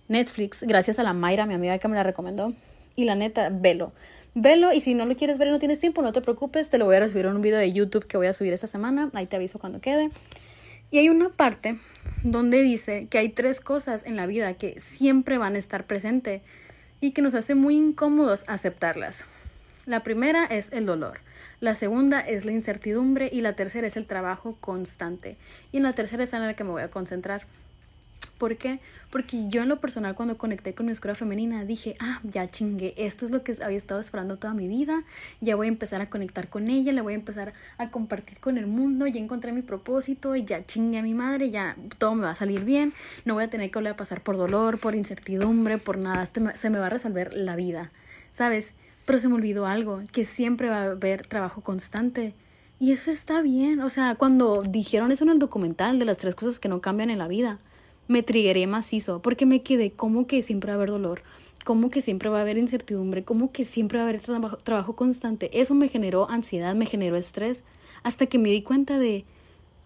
Netflix, gracias a la Mayra, mi amiga que me la recomendó. Y la neta, velo. Velo y si no lo quieres ver y no tienes tiempo, no te preocupes, te lo voy a recibir en un video de YouTube que voy a subir esta semana. Ahí te aviso cuando quede. Y hay una parte donde dice que hay tres cosas en la vida que siempre van a estar presentes y que nos hace muy incómodos aceptarlas. La primera es el dolor, la segunda es la incertidumbre y la tercera es el trabajo constante. Y en la tercera es en la que me voy a concentrar. ¿Por qué? Porque yo en lo personal cuando conecté con mi oscura femenina dije, ah, ya chingué, esto es lo que había estado esperando toda mi vida, ya voy a empezar a conectar con ella, le voy a empezar a compartir con el mundo, ya encontré mi propósito, ya chingué a mi madre, ya todo me va a salir bien, no voy a tener que volver a pasar por dolor, por incertidumbre, por nada, se me va a resolver la vida, ¿sabes? Pero se me olvidó algo, que siempre va a haber trabajo constante. Y eso está bien. O sea, cuando dijeron eso en el documental de las tres cosas que no cambian en la vida, me trigueré macizo, porque me quedé como que siempre va a haber dolor, como que siempre va a haber incertidumbre, como que siempre va a haber trabajo, trabajo constante. Eso me generó ansiedad, me generó estrés, hasta que me di cuenta de,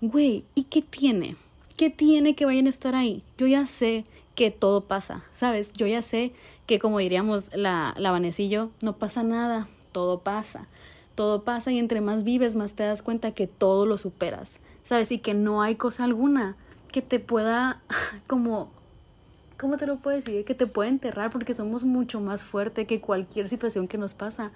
güey, ¿y qué tiene? ¿Qué tiene que vayan a estar ahí? Yo ya sé que todo pasa, ¿sabes? Yo ya sé que como diríamos la, la no pasa nada, todo pasa. Todo pasa y entre más vives, más te das cuenta que todo lo superas, ¿sabes? Y que no hay cosa alguna que te pueda como ¿cómo te lo puedo decir? Que te pueda enterrar porque somos mucho más fuerte que cualquier situación que nos pasa.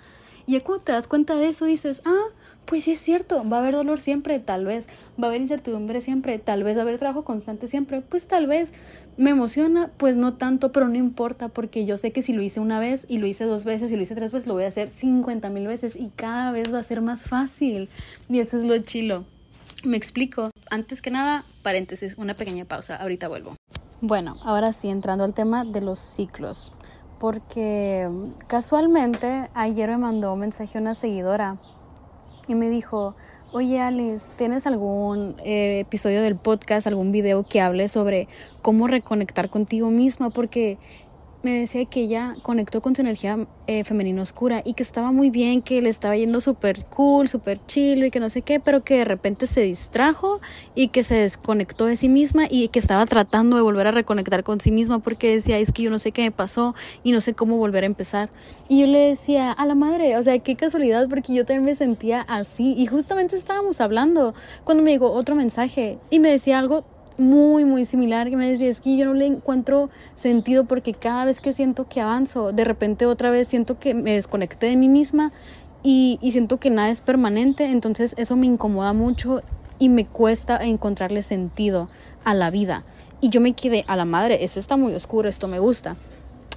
Y ya cuando te das cuenta de eso dices, ah, pues sí es cierto, va a haber dolor siempre, tal vez, va a haber incertidumbre siempre, tal vez va a haber trabajo constante siempre, pues tal vez. Me emociona, pues no tanto, pero no importa, porque yo sé que si lo hice una vez y lo hice dos veces y lo hice tres veces, lo voy a hacer 50 mil veces y cada vez va a ser más fácil. Y eso es lo chilo. Me explico. Antes que nada, paréntesis, una pequeña pausa, ahorita vuelvo. Bueno, ahora sí, entrando al tema de los ciclos, porque casualmente ayer me mandó un mensaje una seguidora y me dijo, oye Alice, ¿tienes algún eh, episodio del podcast, algún video que hable sobre cómo reconectar contigo misma? Porque me decía que ella conectó con su energía eh, femenina oscura y que estaba muy bien, que le estaba yendo súper cool, súper chill y que no sé qué, pero que de repente se distrajo y que se desconectó de sí misma y que estaba tratando de volver a reconectar con sí misma porque decía, es que yo no sé qué me pasó y no sé cómo volver a empezar. Y yo le decía, a la madre, o sea, qué casualidad porque yo también me sentía así y justamente estábamos hablando cuando me llegó otro mensaje y me decía algo muy, muy similar que me decía, es que yo no le encuentro sentido porque cada vez que siento que avanzo, de repente otra vez siento que me desconecté de mí misma y, y siento que nada es permanente, entonces eso me incomoda mucho y me cuesta encontrarle sentido a la vida. Y yo me quedé a la madre, esto está muy oscuro, esto me gusta.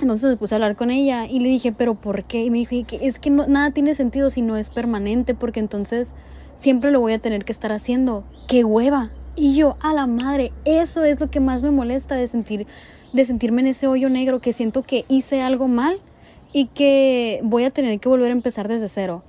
Entonces me puse a hablar con ella y le dije, pero ¿por qué? Y me dijo, es que nada tiene sentido si no es permanente, porque entonces siempre lo voy a tener que estar haciendo. ¡Qué hueva! Y yo, a la madre, eso es lo que más me molesta de sentir, de sentirme en ese hoyo negro, que siento que hice algo mal y que voy a tener que volver a empezar desde cero.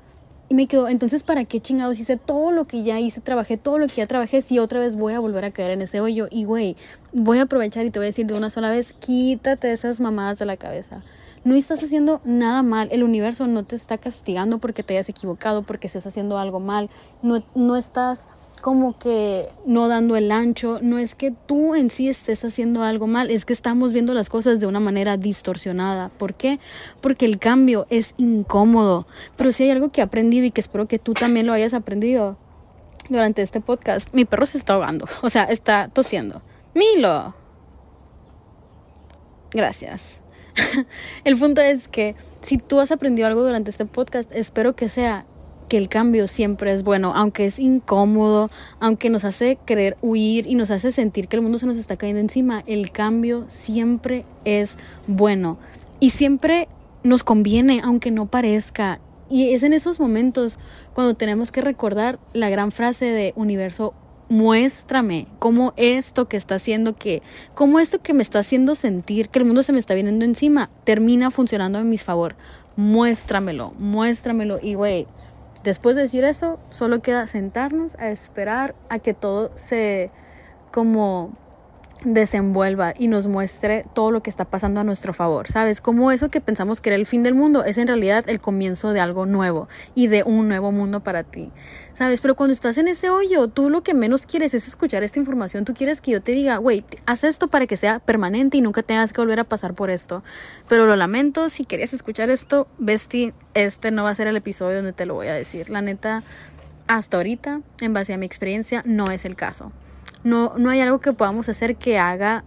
Y me quedo, entonces, ¿para qué chingados hice todo lo que ya hice, trabajé todo lo que ya trabajé, si otra vez voy a volver a caer en ese hoyo? Y, güey, voy a aprovechar y te voy a decir de una sola vez, quítate esas mamadas de la cabeza. no estás haciendo nada mal. El universo no te está castigando porque te hayas equivocado, porque estés haciendo algo mal. No, no estás como que no dando el ancho, no es que tú en sí estés haciendo algo mal, es que estamos viendo las cosas de una manera distorsionada. ¿Por qué? Porque el cambio es incómodo. Pero si hay algo que he aprendido y que espero que tú también lo hayas aprendido durante este podcast, mi perro se está ahogando, o sea, está tosiendo. Milo. Gracias. el punto es que si tú has aprendido algo durante este podcast, espero que sea que el cambio siempre es bueno, aunque es incómodo, aunque nos hace querer huir y nos hace sentir que el mundo se nos está cayendo encima, el cambio siempre es bueno y siempre nos conviene, aunque no parezca. Y es en esos momentos cuando tenemos que recordar la gran frase de universo muéstrame cómo esto que está haciendo que, cómo esto que me está haciendo sentir que el mundo se me está viniendo encima termina funcionando en mi favor. Muéstramelo, muéstramelo. Y güey, Después de decir eso, solo queda sentarnos a esperar a que todo se como desenvuelva y nos muestre todo lo que está pasando a nuestro favor, ¿sabes? Como eso que pensamos que era el fin del mundo es en realidad el comienzo de algo nuevo y de un nuevo mundo para ti, ¿sabes? Pero cuando estás en ese hoyo, tú lo que menos quieres es escuchar esta información, tú quieres que yo te diga, güey, haz esto para que sea permanente y nunca tengas que volver a pasar por esto. Pero lo lamento, si querías escuchar esto, Besti, este no va a ser el episodio donde te lo voy a decir. La neta, hasta ahorita, en base a mi experiencia, no es el caso. No, no hay algo que podamos hacer que haga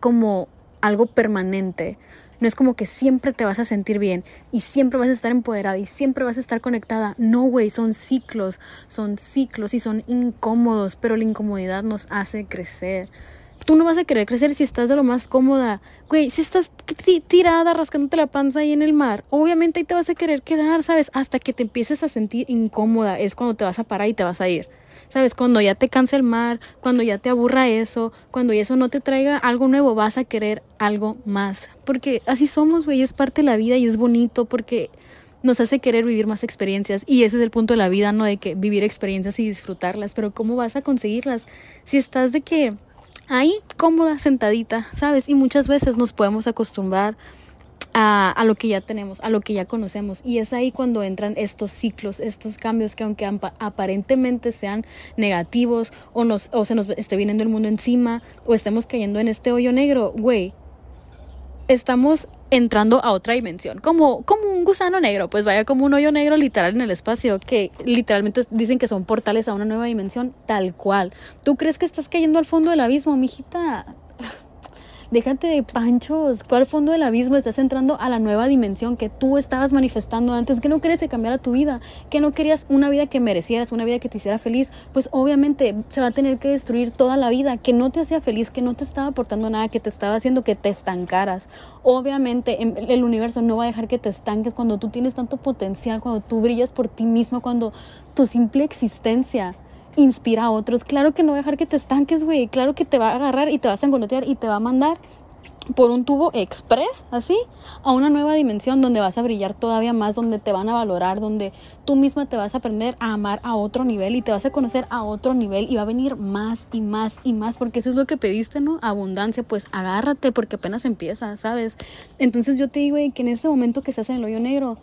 como algo permanente. No es como que siempre te vas a sentir bien y siempre vas a estar empoderada y siempre vas a estar conectada. No, güey, son ciclos, son ciclos y son incómodos, pero la incomodidad nos hace crecer. Tú no vas a querer crecer si estás de lo más cómoda. Güey, si estás tirada rascándote la panza ahí en el mar, obviamente ahí te vas a querer quedar, ¿sabes? Hasta que te empieces a sentir incómoda. Es cuando te vas a parar y te vas a ir. ¿Sabes? Cuando ya te cansa el mar, cuando ya te aburra eso, cuando eso no te traiga algo nuevo, vas a querer algo más. Porque así somos, güey, es parte de la vida y es bonito porque nos hace querer vivir más experiencias. Y ese es el punto de la vida, ¿no? De que vivir experiencias y disfrutarlas. Pero ¿cómo vas a conseguirlas? Si estás de que ahí cómoda, sentadita, ¿sabes? Y muchas veces nos podemos acostumbrar a, a, lo que ya tenemos, a lo que ya conocemos. Y es ahí cuando entran estos ciclos, estos cambios que aunque aparentemente sean negativos o, nos, o se nos esté viniendo el mundo encima o estemos cayendo en este hoyo negro, güey, estamos entrando a otra dimensión, como, como un gusano negro, pues vaya como un hoyo negro literal en el espacio, que literalmente dicen que son portales a una nueva dimensión, tal cual. ¿Tú crees que estás cayendo al fondo del abismo, mijita? Déjate de panchos. ¿Cuál fondo del abismo estás entrando a la nueva dimensión que tú estabas manifestando antes? Que no querías que cambiara tu vida, que no querías una vida que merecieras, una vida que te hiciera feliz. Pues obviamente se va a tener que destruir toda la vida que no te hacía feliz, que no te estaba aportando nada, que te estaba haciendo que te estancaras. Obviamente el universo no va a dejar que te estanques cuando tú tienes tanto potencial, cuando tú brillas por ti mismo, cuando tu simple existencia inspira a otros. Claro que no dejar que te estanques, güey. Claro que te va a agarrar y te vas a engolotear y te va a mandar por un tubo express, así, a una nueva dimensión donde vas a brillar todavía más, donde te van a valorar, donde tú misma te vas a aprender a amar a otro nivel y te vas a conocer a otro nivel y va a venir más y más y más, porque eso es lo que pediste, ¿no? Abundancia, pues agárrate porque apenas empieza, ¿sabes? Entonces yo te digo que en ese momento que estás en el hoyo negro,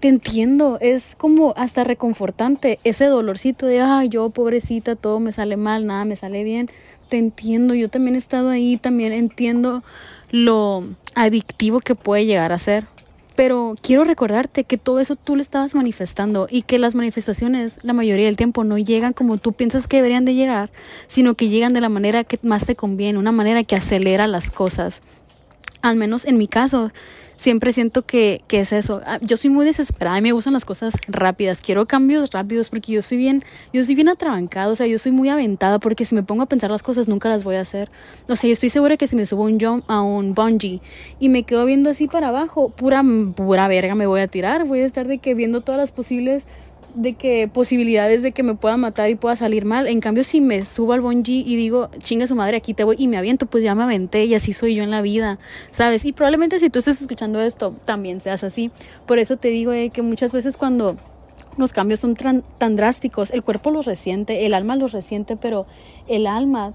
te entiendo, es como hasta reconfortante ese dolorcito de, ay, yo pobrecita, todo me sale mal, nada me sale bien. Te entiendo, yo también he estado ahí, también entiendo lo adictivo que puede llegar a ser. Pero quiero recordarte que todo eso tú lo estabas manifestando y que las manifestaciones la mayoría del tiempo no llegan como tú piensas que deberían de llegar, sino que llegan de la manera que más te conviene, una manera que acelera las cosas. Al menos en mi caso, siempre siento que, que, es eso. Ah, yo soy muy desesperada y me gustan las cosas rápidas. Quiero cambios rápidos porque yo soy bien, yo soy bien atrabancada, o sea, yo soy muy aventada porque si me pongo a pensar las cosas nunca las voy a hacer. O sea, yo estoy segura que si me subo un jump a un bungee y me quedo viendo así para abajo, pura, pura verga me voy a tirar. Voy a estar de que viendo todas las posibles de que posibilidades de que me pueda matar y pueda salir mal. En cambio, si me subo al bungee y digo, chinga su madre, aquí te voy y me aviento, pues ya me aventé y así soy yo en la vida, ¿sabes? Y probablemente si tú estás escuchando esto, también seas así. Por eso te digo eh, que muchas veces cuando los cambios son tan drásticos, el cuerpo los resiente, el alma los resiente, pero el alma,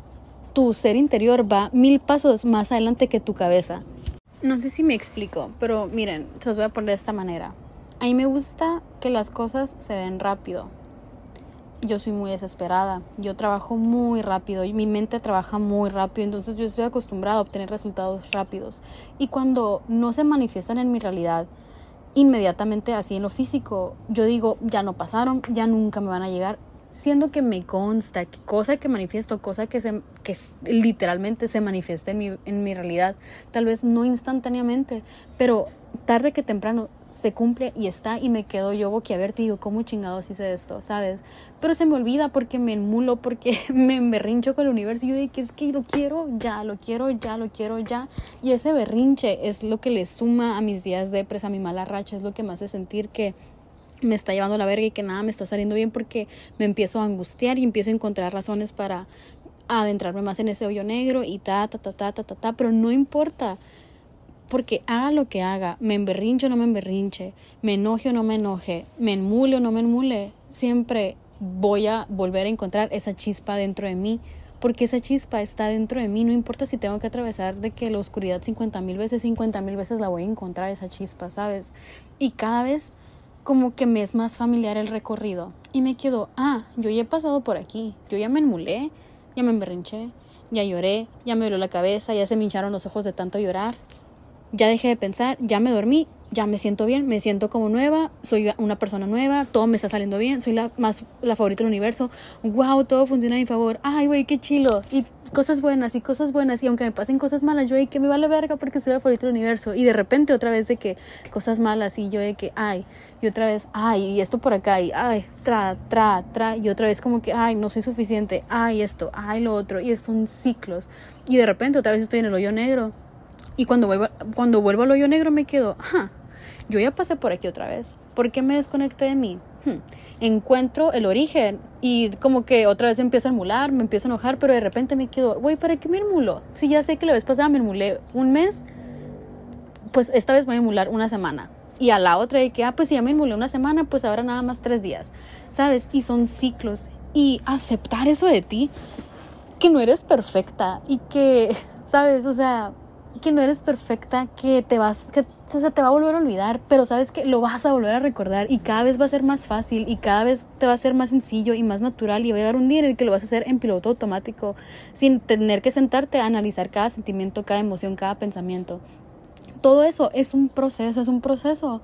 tu ser interior va mil pasos más adelante que tu cabeza. No sé si me explico, pero miren, se los voy a poner de esta manera. A mí me gusta que las cosas se den rápido. Yo soy muy desesperada, yo trabajo muy rápido y mi mente trabaja muy rápido, entonces yo estoy acostumbrada a obtener resultados rápidos. Y cuando no se manifiestan en mi realidad, inmediatamente así en lo físico, yo digo, ya no pasaron, ya nunca me van a llegar, siendo que me consta que cosa que manifiesto, cosa que, se, literalmente se manifiesta en mi realidad, tal vez no instantáneamente, pero tarde que temprano se cumple y está y me quedo yo boquiabierta digo, ¿cómo chingados hice esto? ¿Sabes? Pero se me olvida porque me enmulo, porque me berrincho con el universo y yo digo es que lo quiero ya, lo quiero ya, lo quiero ya. Y ese berrinche es lo que le suma a mis días de presa, a mi mala racha, es lo que me hace sentir que me está llevando la verga y que nada me está saliendo bien porque me empiezo a angustiar y empiezo a encontrar razones para adentrarme más en ese hoyo negro y ta, ta, ta, ta, ta, ta, ta, pero no importa. Porque haga lo que haga, me emberrinche o no me emberrinche, me enoje o no me enoje, me enmule o no me enmule, siempre voy a volver a encontrar esa chispa dentro de mí, porque esa chispa está dentro de mí, no importa si tengo que atravesar de que la oscuridad 50 mil veces, 50 mil veces la voy a encontrar esa chispa, ¿sabes? Y cada vez como que me es más familiar el recorrido y me quedo, ah, yo ya he pasado por aquí, yo ya me enmulé, ya me emberrinché, ya lloré, ya me dolió la cabeza, ya se me hincharon los ojos de tanto llorar, ya dejé de pensar, ya me dormí, ya me siento bien, me siento como nueva, soy una persona nueva, todo me está saliendo bien, soy la más la favorita del universo. Wow, todo funciona a mi favor. Ay, güey, qué chilo. Y cosas buenas y cosas buenas y aunque me pasen cosas malas, yo de que me vale verga porque soy la favorita del universo y de repente otra vez de que cosas malas y yo de que ay, y otra vez ay, y esto por acá y ay, tra, tra, tra y otra vez como que ay, no soy suficiente, ay, esto, ay, lo otro y son ciclos y de repente otra vez estoy en el hoyo negro y cuando vuelvo, cuando vuelvo al hoyo negro me quedo, ajá, yo ya pasé por aquí otra vez. ¿Por qué me desconecté de mí? Hmm. Encuentro el origen y como que otra vez me empiezo a emular, me empiezo a enojar, pero de repente me quedo, güey, ¿para qué me emulo? Si ya sé que la vez pasada me emulé un mes, pues esta vez voy a emular una semana. Y a la otra de que, ah, pues si ya me emulé una semana, pues ahora nada más tres días. ¿Sabes? Y son ciclos. Y aceptar eso de ti, que no eres perfecta y que, ¿sabes? O sea, que no eres perfecta, que te vas, que se te va a volver a olvidar, pero sabes que lo vas a volver a recordar y cada vez va a ser más fácil y cada vez te va a ser más sencillo y más natural y va a llegar un día en el que lo vas a hacer en piloto automático, sin tener que sentarte a analizar cada sentimiento, cada emoción, cada pensamiento. Todo eso es un proceso, es un proceso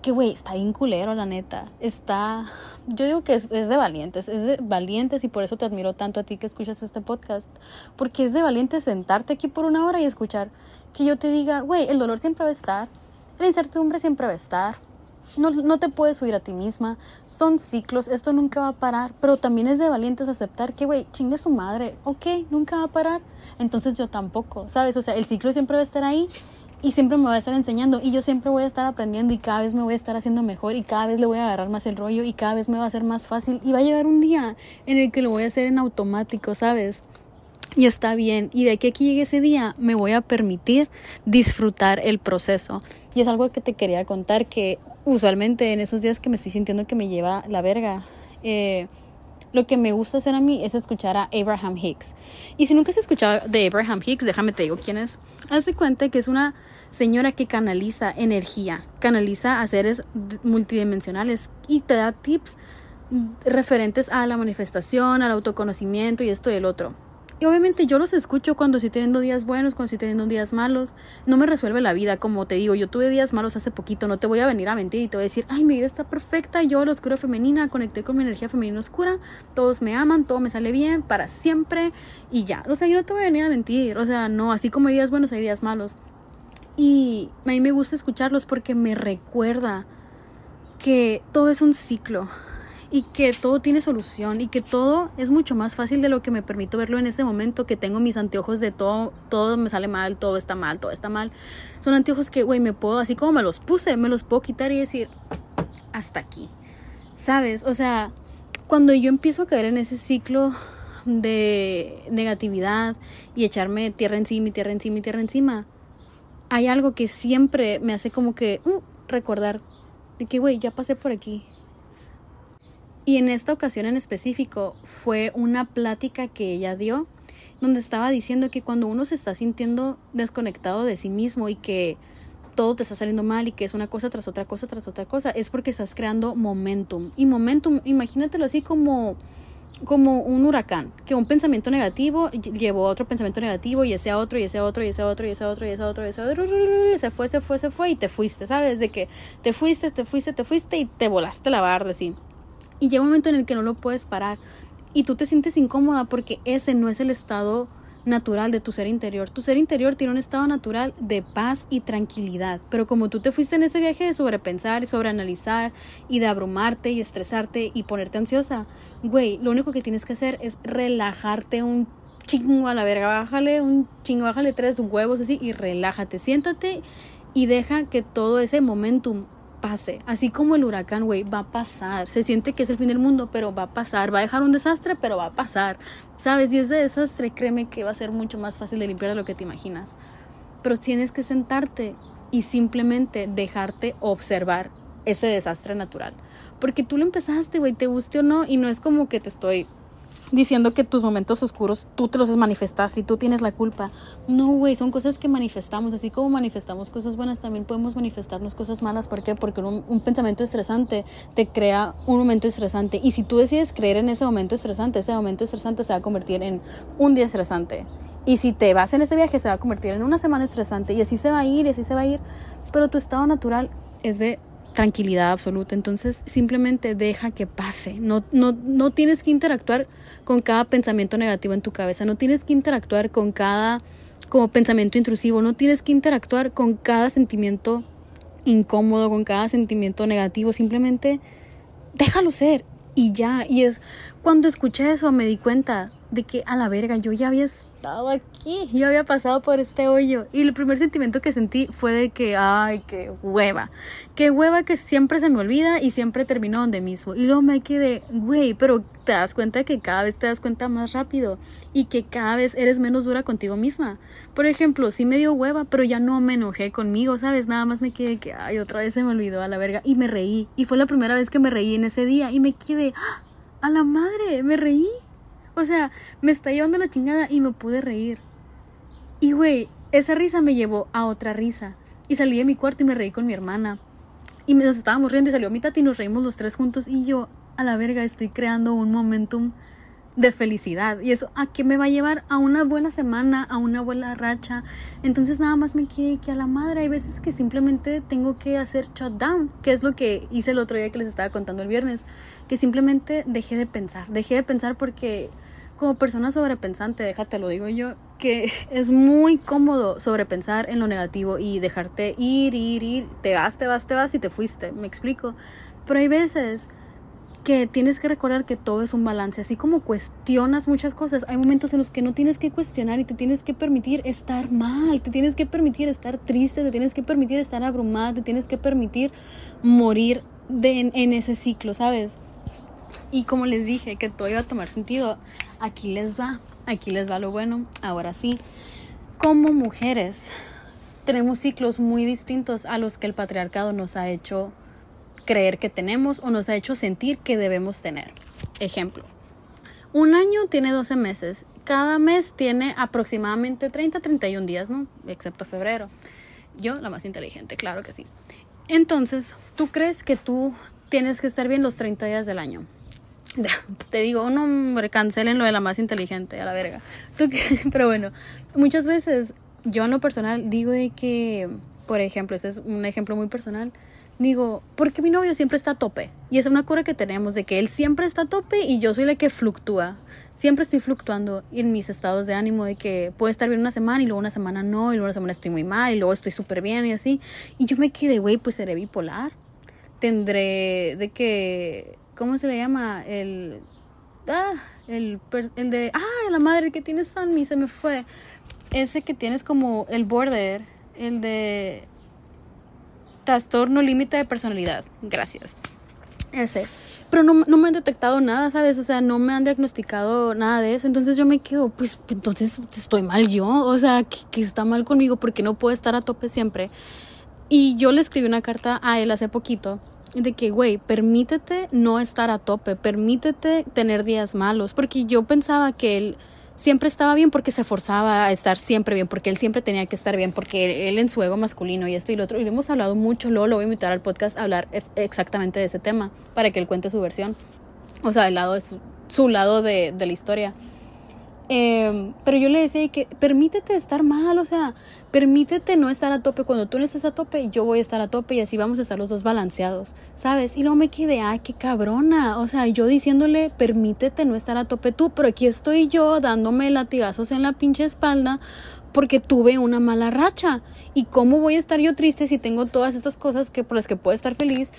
que, güey, está bien culero, la neta. Está, yo digo que es, es, de valientes, es de valientes y por eso te admiro tanto a ti que escuchas este podcast, porque es de valientes sentarte aquí por una hora y escuchar que yo te diga, güey, el dolor siempre va a estar, la incertidumbre siempre va a estar, no, no te puedes subir a ti misma, son ciclos, esto nunca va a parar, pero también es de valientes aceptar que, güey, chingue su madre, ok, nunca va a parar, entonces yo tampoco, ¿sabes? O sea, el ciclo siempre va a estar ahí y siempre me va a estar enseñando y yo siempre voy a estar aprendiendo y cada vez me voy a estar haciendo mejor y cada vez le voy a agarrar más el rollo y cada vez me va a ser más fácil y va a llegar un día en el que lo voy a hacer en automático, ¿sabes? Y está bien. Y de que aquí llegue ese día, me voy a permitir disfrutar el proceso. Y es algo que te quería contar que usualmente en esos días que me estoy sintiendo que me lleva la verga, eh, lo que me gusta hacer a mí es escuchar a Abraham Hicks. Y si nunca has escuchado de Abraham Hicks, déjame te digo quién es. Haz de cuenta que es una señora que canaliza energía, canaliza a seres multidimensionales y te da tips referentes a la manifestación, al autoconocimiento y esto y el otro. Y obviamente yo los escucho cuando estoy teniendo días buenos, cuando estoy teniendo días malos. No me resuelve la vida, como te digo, yo tuve días malos hace poquito, no te voy a venir a mentir y te voy a decir, ay, mi vida está perfecta, yo la oscura femenina, conecté con mi energía femenina oscura, todos me aman, todo me sale bien, para siempre y ya. O sea, yo no te voy a venir a mentir, o sea, no, así como hay días buenos, hay días malos. Y a mí me gusta escucharlos porque me recuerda que todo es un ciclo y que todo tiene solución y que todo es mucho más fácil de lo que me permito verlo en ese momento que tengo mis anteojos de todo, todo me sale mal, todo está mal, todo está mal. Son anteojos que, güey, me puedo, así como me los puse, me los puedo quitar y decir, hasta aquí. ¿Sabes? O sea, cuando yo empiezo a caer en ese ciclo de negatividad y echarme tierra encima y tierra encima y tierra encima, hay algo que siempre me hace como que uh, recordar de que, güey, ya pasé por aquí, y en esta ocasión en específico fue una plática que ella dio donde estaba diciendo que cuando uno se está sintiendo desconectado de sí mismo y que todo te está saliendo mal y que es una cosa tras otra cosa tras otra cosa, es porque estás creando momentum. Y momentum, imagínatelo así como como un huracán, que un pensamiento negativo llevó a otro pensamiento negativo y ese a otro y ese a otro y ese a otro y ese a otro y ese a otro y ese a otro, se fue, se fue, se fue y te fuiste, ¿sabes? De que te fuiste, te fuiste, te fuiste y te volaste la barda, sí. Y llega un momento en el que no lo puedes parar y tú te sientes incómoda porque ese no es el estado natural de tu ser interior. Tu ser interior tiene un estado natural de paz y tranquilidad, pero como tú te fuiste en ese viaje de sobrepensar y sobreanalizar y de abrumarte y estresarte y ponerte ansiosa, güey, lo único que tienes que hacer es relajarte un chingo a la verga, bájale un chingo, bájale tres huevos así y relájate, siéntate y deja que todo ese momentum pase. Así como el huracán, güey, va a pasar. Se siente que es el fin del mundo, pero va a pasar. Va a dejar un desastre, pero va a pasar. ¿Sabes? Y ese desastre, créeme que va a ser mucho más fácil de limpiar de lo que te imaginas. Pero tienes que sentarte y simplemente dejarte observar ese desastre natural. Porque tú lo empezaste, güey, te guste o no, y no es como que te estoy diciendo que tus momentos oscuros tú te los manifestas y tú tienes la culpa. No, güey, son cosas que manifestamos. Así como manifestamos cosas buenas, también podemos manifestarnos cosas malas. ¿Por qué? Porque un, pensamiento estresante te crea un momento estresante. Y si tú decides creer en ese momento estresante, ese momento estresante se va a convertir en un día estresante. Y si te vas en ese viaje, se va a convertir en una semana estresante. Y así se va a ir, y así se va a ir. Pero tu estado natural es de tranquilidad absoluta. Entonces simplemente deja que pase. No, no, no tienes que interactuar con cada pensamiento negativo en tu cabeza. No tienes que interactuar con cada como pensamiento intrusivo. No tienes que interactuar con cada sentimiento incómodo, con cada sentimiento negativo. Simplemente déjalo ser y ya. Y es cuando escuché eso me di cuenta de que a la verga yo ya había estado aquí, yo había pasado por este hoyo y el primer sentimiento que sentí fue de que, ay, qué hueva, qué hueva que siempre se me olvida y siempre termino donde mismo y luego me quedé, güey, pero te das cuenta que cada vez te das cuenta más rápido y que cada vez eres menos dura contigo misma. Por ejemplo, sí me dio hueva, pero ya no me enojé conmigo, ¿sabes? Nada más me quedé que, ay, otra vez se me olvidó a la verga y me reí y fue la primera vez que me reí en ese día y me quedé, ¡ah! a la madre, me reí o sea, me está llevando la chingada y me pude reír. Y güey, esa risa me llevó a otra risa. Y salí de mi cuarto y me reí con mi hermana. Y nos estábamos riendo y salió mi tati y nos reímos los tres juntos. Y yo, a la verga, estoy creando un momentum de felicidad. Y eso, ¿a qué me va a llevar? A una buena semana, a una buena racha. Entonces nada más me quedé que a la madre. Hay veces que simplemente tengo que hacer shutdown, que es lo que hice el otro día que les estaba contando el viernes. Que simplemente dejé de pensar. Dejé de pensar porque como persona sobrepensante, déjate lo digo yo, que es muy cómodo sobrepensar en lo negativo y dejarte ir, ir, ir, te vas, te vas, te vas y te fuiste, me explico. Pero hay veces que tienes que recordar que todo es un balance, así como cuestionas muchas cosas, hay momentos en los que no tienes que cuestionar y te tienes que permitir estar mal, te tienes que permitir estar triste, te tienes que permitir estar abrumada, te tienes que permitir morir de, en ese ciclo, ¿sabes? Y como les dije que todo iba a tomar sentido, aquí les va, aquí les va lo bueno. Ahora sí, como mujeres tenemos ciclos muy distintos a los que el patriarcado nos ha hecho creer que tenemos o nos ha hecho sentir que debemos tener. Ejemplo, un año tiene 12 meses, cada mes tiene aproximadamente 30 31 días, ¿no? Excepto febrero. Yo, la más inteligente, claro que sí. Entonces, ¿tú crees que tú tienes que estar bien los 30 días del año? te digo, no, hombre, cancelen lo de la más inteligente, a la verga. Pero bueno, muchas veces yo en lo personal digo de que, por ejemplo, este es un ejemplo muy personal, digo, porque mi novio siempre está a tope. Y es una cura que tenemos de que él siempre está a tope y yo soy la que fluctúa. Siempre estoy fluctuando en mis estados de ánimo de que puedo estar bien una semana y luego una semana no, y luego una semana estoy muy mal y luego estoy súper bien y así. Y yo me quedé, güey, pues seré bipolar. Tendré de que ¿cómo se le llama? El, ah, el, el de, ah, la madre que tiene Sunmi, se me fue. Ese que tienes como el border, el de trastorno límite de personalidad. Gracias. Ese. Pero no, no, me han detectado nada, ¿sabes? O sea, no me han diagnosticado nada de eso. Entonces yo me quedo, pues entonces estoy mal yo. O sea, que, está mal conmigo porque no puedo estar a tope siempre. Y yo le escribí una carta a él hace poquito de que, güey, permítete no estar a tope, permítete tener días malos, porque yo pensaba que él siempre estaba bien porque se forzaba a estar siempre bien, porque él siempre tenía que estar bien, porque él en su ego masculino y esto y lo otro. Y hemos hablado mucho, luego lo voy a invitar al podcast a hablar exactamente de ese tema para que él cuente su versión. O sea, el lado de su, lado de, de la historia. Em, pero yo le decía que permítete estar mal, o sea, permítete no estar a tope. Cuando tú no estés a tope, yo voy a estar a tope y así vamos a estar los dos balanceados, ¿sabes? Y no me quedé, ay, qué cabrona. O sea, yo diciéndole, permítete no estar a tope tú, pero aquí estoy yo dándome latigazos en la pinche espalda porque tuve una mala racha. ¿Y cómo voy a estar yo triste si tengo todas estas cosas que por las que puedo estar feliz?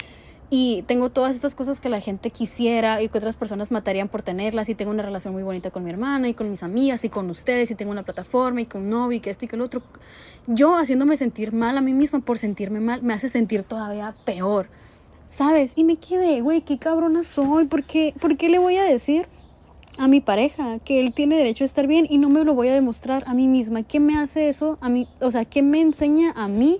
Y tengo todas estas cosas que la gente quisiera y que otras personas matarían por tenerlas y tengo una relación muy bonita con mi hermana y con mis amigas y con ustedes y tengo una plataforma y con un novio y que esto y que el otro. Yo haciéndome sentir mal a mí misma por sentirme mal me hace sentir todavía peor, ¿sabes? Y me quedé, güey, qué cabrona soy, ¿por qué, ¿por qué le voy a decir? a mi pareja que él tiene derecho a estar bien y no me lo voy a demostrar a mí misma. ¿Qué me hace eso a mí? O sea, ¿qué me enseña a mí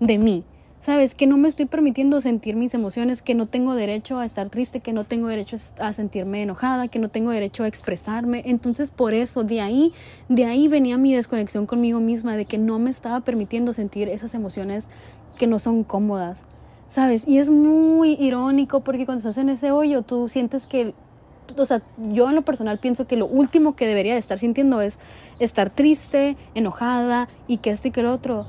de mí? Sabes que no me estoy permitiendo sentir mis emociones, que no tengo derecho a estar triste, que no tengo derecho a sentirme enojada, que no tengo derecho a expresarme. Entonces, por eso, de ahí, de ahí venía mi desconexión conmigo misma, de que no me estaba permitiendo sentir esas emociones que no son cómodas. ¿Sabes? Y es muy irónico porque cuando estás en ese hoyo, tú sientes que o sea, yo en lo personal pienso que lo último que debería de estar sintiendo es estar triste, enojada y que esto y que lo otro.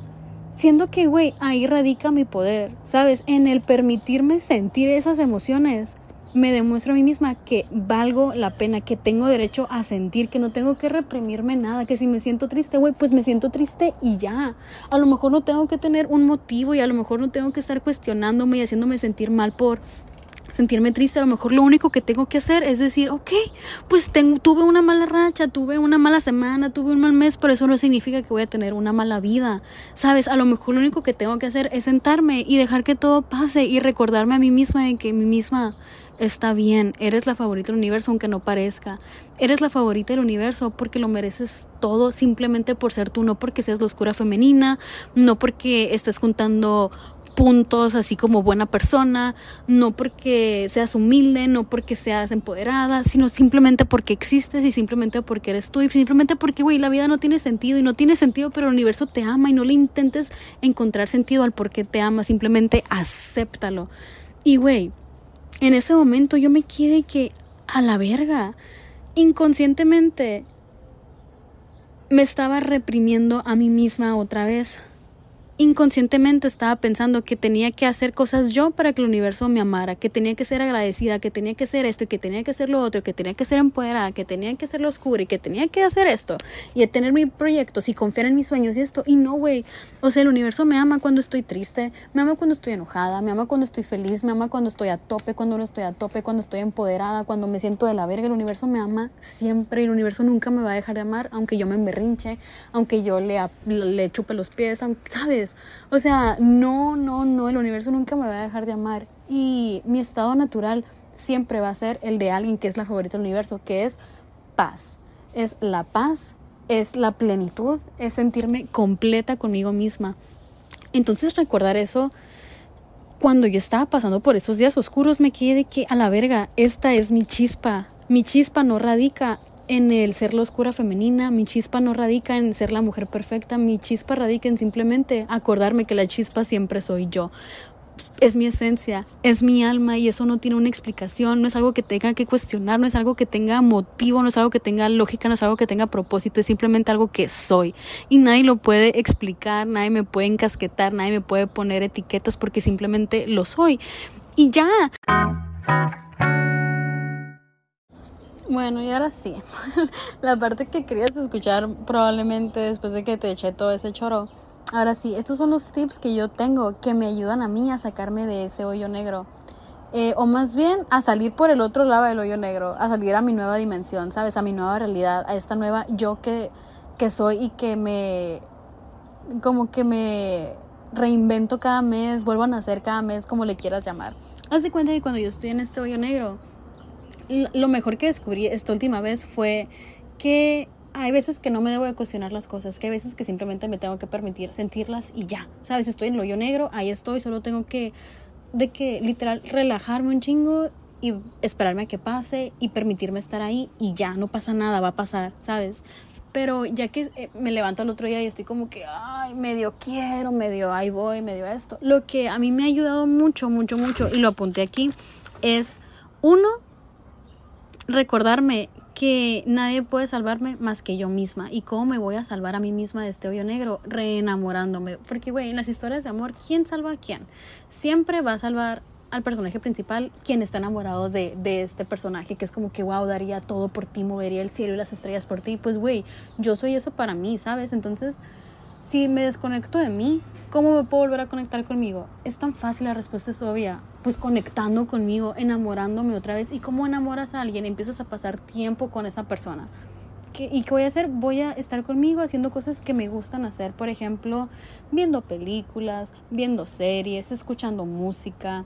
Siendo que, güey, ahí radica mi poder, ¿sabes? En el permitirme sentir esas emociones, me demuestro a mí misma que valgo la pena, que tengo derecho a sentir, que no tengo que reprimirme nada, que si me siento triste, güey, pues me siento triste y ya. A lo mejor no tengo que tener un motivo y a lo mejor no tengo que estar cuestionándome y haciéndome sentir mal por sentirme triste, a lo mejor lo único que tengo que hacer es decir, ok, pues tuve una mala racha, tuve una mala semana, tuve un mal mes, pero eso no significa que voy a tener una mala vida, ¿sabes? A lo mejor lo único que tengo que hacer es sentarme y dejar que todo pase y recordarme a mí misma de que mi misma está bien, eres la favorita del universo aunque no parezca, eres la favorita del universo porque lo mereces todo simplemente por ser tú, no porque seas la oscura femenina, no porque estés juntando puntos así como buena persona, no porque seas humilde, no porque seas empoderada, sino simplemente porque existes y simplemente porque eres tú y simplemente porque, güey, la vida no tiene sentido y no tiene sentido, pero el universo te ama y no le intentes encontrar sentido al por qué te ama, simplemente acéptalo. Y, güey, en ese momento yo me quedé que a la verga, inconscientemente me estaba reprimiendo a mí misma otra vez inconscientemente estaba pensando que tenía que hacer cosas yo para que el universo me amara, que tenía que ser agradecida, que tenía que ser esto y que tenía que ser lo otro, que tenía que ser empoderada, que tenía que ser lo oscuro y que tenía que hacer esto y tener mis proyectos y confiar en mis sueños y esto. Y no, güey. O sea, el universo me ama cuando estoy triste, me ama cuando estoy enojada, me ama cuando estoy feliz, me ama cuando estoy a tope, cuando no estoy a tope, cuando estoy empoderada, cuando me siento de la verga. El universo me ama siempre y el universo nunca me va a dejar de amar, aunque yo me emberrinche, aunque yo le, le chupe los pies, ¿sabes? O sea, no, no, no, el universo nunca me va a dejar de amar. Y mi estado natural siempre va a ser el de alguien que es la favorita del universo, que es paz. Es la paz, es la plenitud, es sentirme completa conmigo misma. Entonces recordar eso, cuando yo estaba pasando por esos días oscuros, me quedé de que a la verga, esta es mi chispa. Mi chispa no radica en el ser la oscura femenina, mi chispa no radica en ser la mujer perfecta, mi chispa radica en simplemente acordarme que la chispa siempre soy yo. Es mi esencia, es mi alma y eso no tiene una explicación, no es algo que tenga que cuestionar, no es algo que tenga motivo, no es algo que tenga lógica, no es algo que tenga propósito, es simplemente algo que soy. Y nadie lo puede explicar, nadie me puede encasquetar, nadie me puede poner etiquetas porque simplemente lo soy. Y ya. Bueno, y ahora sí, la parte que querías escuchar probablemente después de que te eché todo ese choro. Ahora sí, estos son los tips que yo tengo que me ayudan a mí a sacarme de ese hoyo negro. Eh, o más bien a salir por el otro lado del hoyo negro, a salir a mi nueva dimensión, ¿sabes? A mi nueva realidad, a esta nueva yo que, que soy y que me, como que me reinvento cada mes, vuelvo a nacer cada mes, como le quieras llamar. Haz de cuenta que cuando yo estoy en este hoyo negro, lo mejor que descubrí esta última vez fue que hay veces que no me debo de cuestionar las cosas, que hay veces que simplemente me tengo que permitir sentirlas y ya. Sabes, estoy en el hoyo negro, ahí estoy, solo tengo que, de que literal, relajarme un chingo y esperarme a que pase y permitirme estar ahí y ya, no pasa nada, va a pasar, ¿sabes? Pero ya que eh, me levanto al otro día y estoy como que, ay, medio quiero, medio ahí voy, medio esto. Lo que a mí me ha ayudado mucho, mucho, mucho, y lo apunté aquí, es uno, recordarme que nadie puede salvarme más que yo misma. ¿Y cómo me voy a salvar a mí misma de este hoyo negro? Reenamorándome. Porque, güey, en las historias de amor, ¿quién salva a quién? Siempre va a salvar al personaje principal quien está enamorado de, de este personaje, que es como que, wow, daría todo por ti, movería el cielo y las estrellas por ti. Pues, güey, yo soy eso para mí, ¿sabes? Entonces, si me desconecto de mí, ¿cómo me puedo volver a conectar conmigo? Es tan fácil, la respuesta es obvia. Pues conectando conmigo, enamorándome otra vez. ¿Y cómo enamoras a alguien? Empiezas a pasar tiempo con esa persona. ¿Y qué voy a hacer? Voy a estar conmigo haciendo cosas que me gustan hacer. Por ejemplo, viendo películas, viendo series, escuchando música,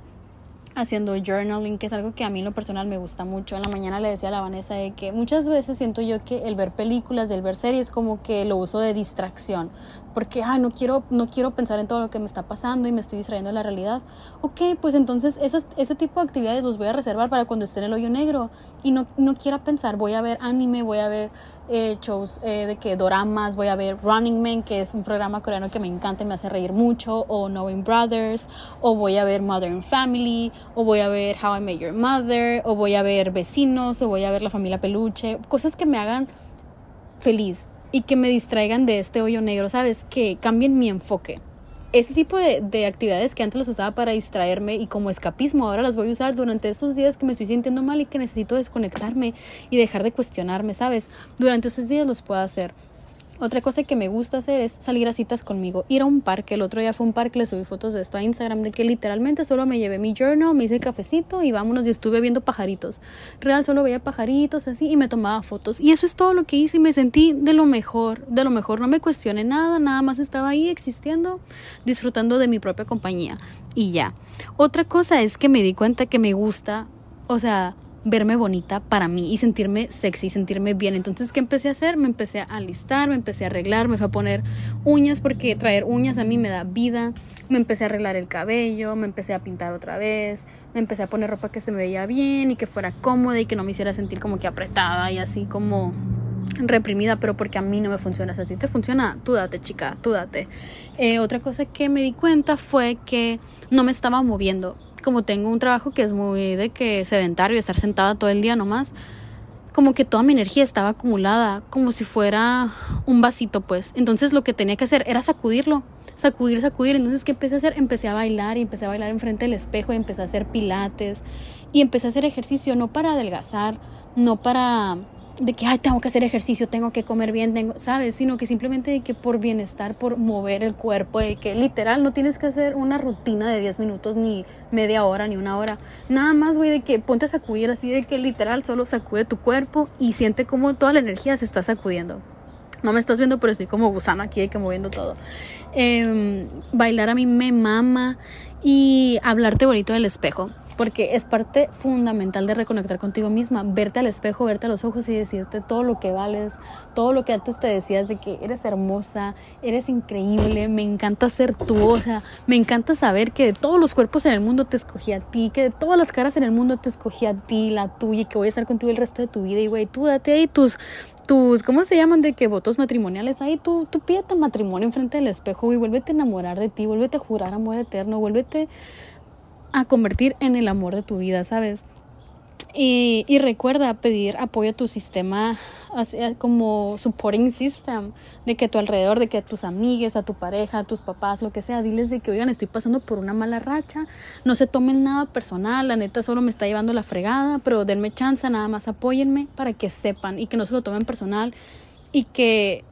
haciendo journaling, que es algo que a mí en lo personal me gusta mucho. En la mañana le decía a la Vanessa de que muchas veces siento yo que el ver películas, el ver series, como que lo uso de distracción, porque ay, no quiero no quiero pensar en todo lo que me está pasando y me estoy distrayendo de la realidad. Ok, pues entonces esas, ese tipo de actividades los voy a reservar para cuando esté en el hoyo negro y no, no quiera pensar, voy a ver anime, voy a ver eh, shows eh, de que doramas, voy a ver Running Man, que es un programa coreano que me encanta y me hace reír mucho, o Knowing Brothers, o voy a ver Modern Family, o voy a ver How I Met Your Mother, o voy a ver Vecinos, o voy a ver La Familia Peluche, cosas que me hagan feliz y que me distraigan de este hoyo negro, ¿sabes? Que cambien mi enfoque ese tipo de, de, actividades que antes las usaba para distraerme y como escapismo, ahora las voy a usar durante esos días que me estoy sintiendo mal y que necesito desconectarme y dejar de cuestionarme, ¿sabes? Durante esos días los puedo hacer. Otra cosa que me gusta hacer es salir a citas conmigo, ir a un parque. El otro día fue un parque, le subí fotos de esto a Instagram, de que literalmente solo me llevé mi journal, me hice cafecito y vámonos y estuve viendo pajaritos. Real, solo veía pajaritos así y me tomaba fotos. Y eso es todo lo que hice y me sentí de lo mejor, de lo mejor. No me cuestioné nada, nada más estaba ahí existiendo, disfrutando de mi propia compañía. Y ya. Otra cosa es que me di cuenta que me gusta, o sea, verme bonita para mí y sentirme sexy, sentirme bien. Entonces, ¿qué empecé a hacer? Me empecé a alistar, me empecé a arreglar, me fui a poner uñas porque traer uñas a mí me da vida. Me empecé a arreglar el cabello, me empecé a pintar otra vez, me empecé a poner ropa que se me veía bien y que fuera cómoda y que no me hiciera sentir como que apretada y así como reprimida, pero porque a mí no me funciona. Si a ti te funciona, tú date, chica, tú date. Eh, otra cosa que me di cuenta fue que no me estaba moviendo como tengo un trabajo que es muy de que sedentario, estar sentada todo el día nomás, como que toda mi energía estaba acumulada, como si fuera un vasito, pues. Entonces lo que tenía que hacer era sacudirlo, sacudir, sacudir. Entonces, ¿qué empecé a hacer? Empecé a bailar y empecé a bailar enfrente del espejo y empecé a hacer pilates y empecé a hacer ejercicio, no para adelgazar, no para de que, ay, tengo que hacer ejercicio, tengo que comer bien, tengo, ¿sabes? Sino que simplemente de que por bienestar, por mover el cuerpo, de que literal no tienes que hacer una rutina de 10 minutos, ni media hora, ni una hora. Nada más, güey, de que ponte a sacudir así, de que literal solo sacude tu cuerpo y siente como toda la energía se está sacudiendo. No me estás viendo, pero estoy como gusano aquí de que moviendo todo. Em, bailar a mí me mama y hablarte bonito del espejo porque es parte fundamental de reconectar contigo misma, verte al espejo, verte a los ojos y decirte todo lo que vales, todo lo que antes te decías de que eres hermosa, eres increíble, me encanta ser tú, o sea, me encanta saber que de todos los cuerpos en el mundo te escogí a ti, que de todas las caras en el mundo te escogí a ti, la tuya, y que voy a estar contigo el resto de tu vida, y güey, tú date ahí tus, tus, ¿cómo se llaman? De que votos matrimoniales, ahí tú, tú pídete matrimonio enfrente del espejo y vuélvete a enamorar de ti, vuélvete a jurar amor eterno, vuélvete a convertir en el amor de tu vida, ¿sabes? Y, y, recuerda pedir apoyo a tu sistema como supporting system, de que a tu alrededor, de que a tus amigues, a tu pareja, a tus papás, lo que sea, diles de que, oigan, estoy pasando por una mala racha, no se tomen nada personal, la neta solo me está llevando la fregada, pero denme chance, nada más apóyenme para que sepan y que no se lo tomen personal y que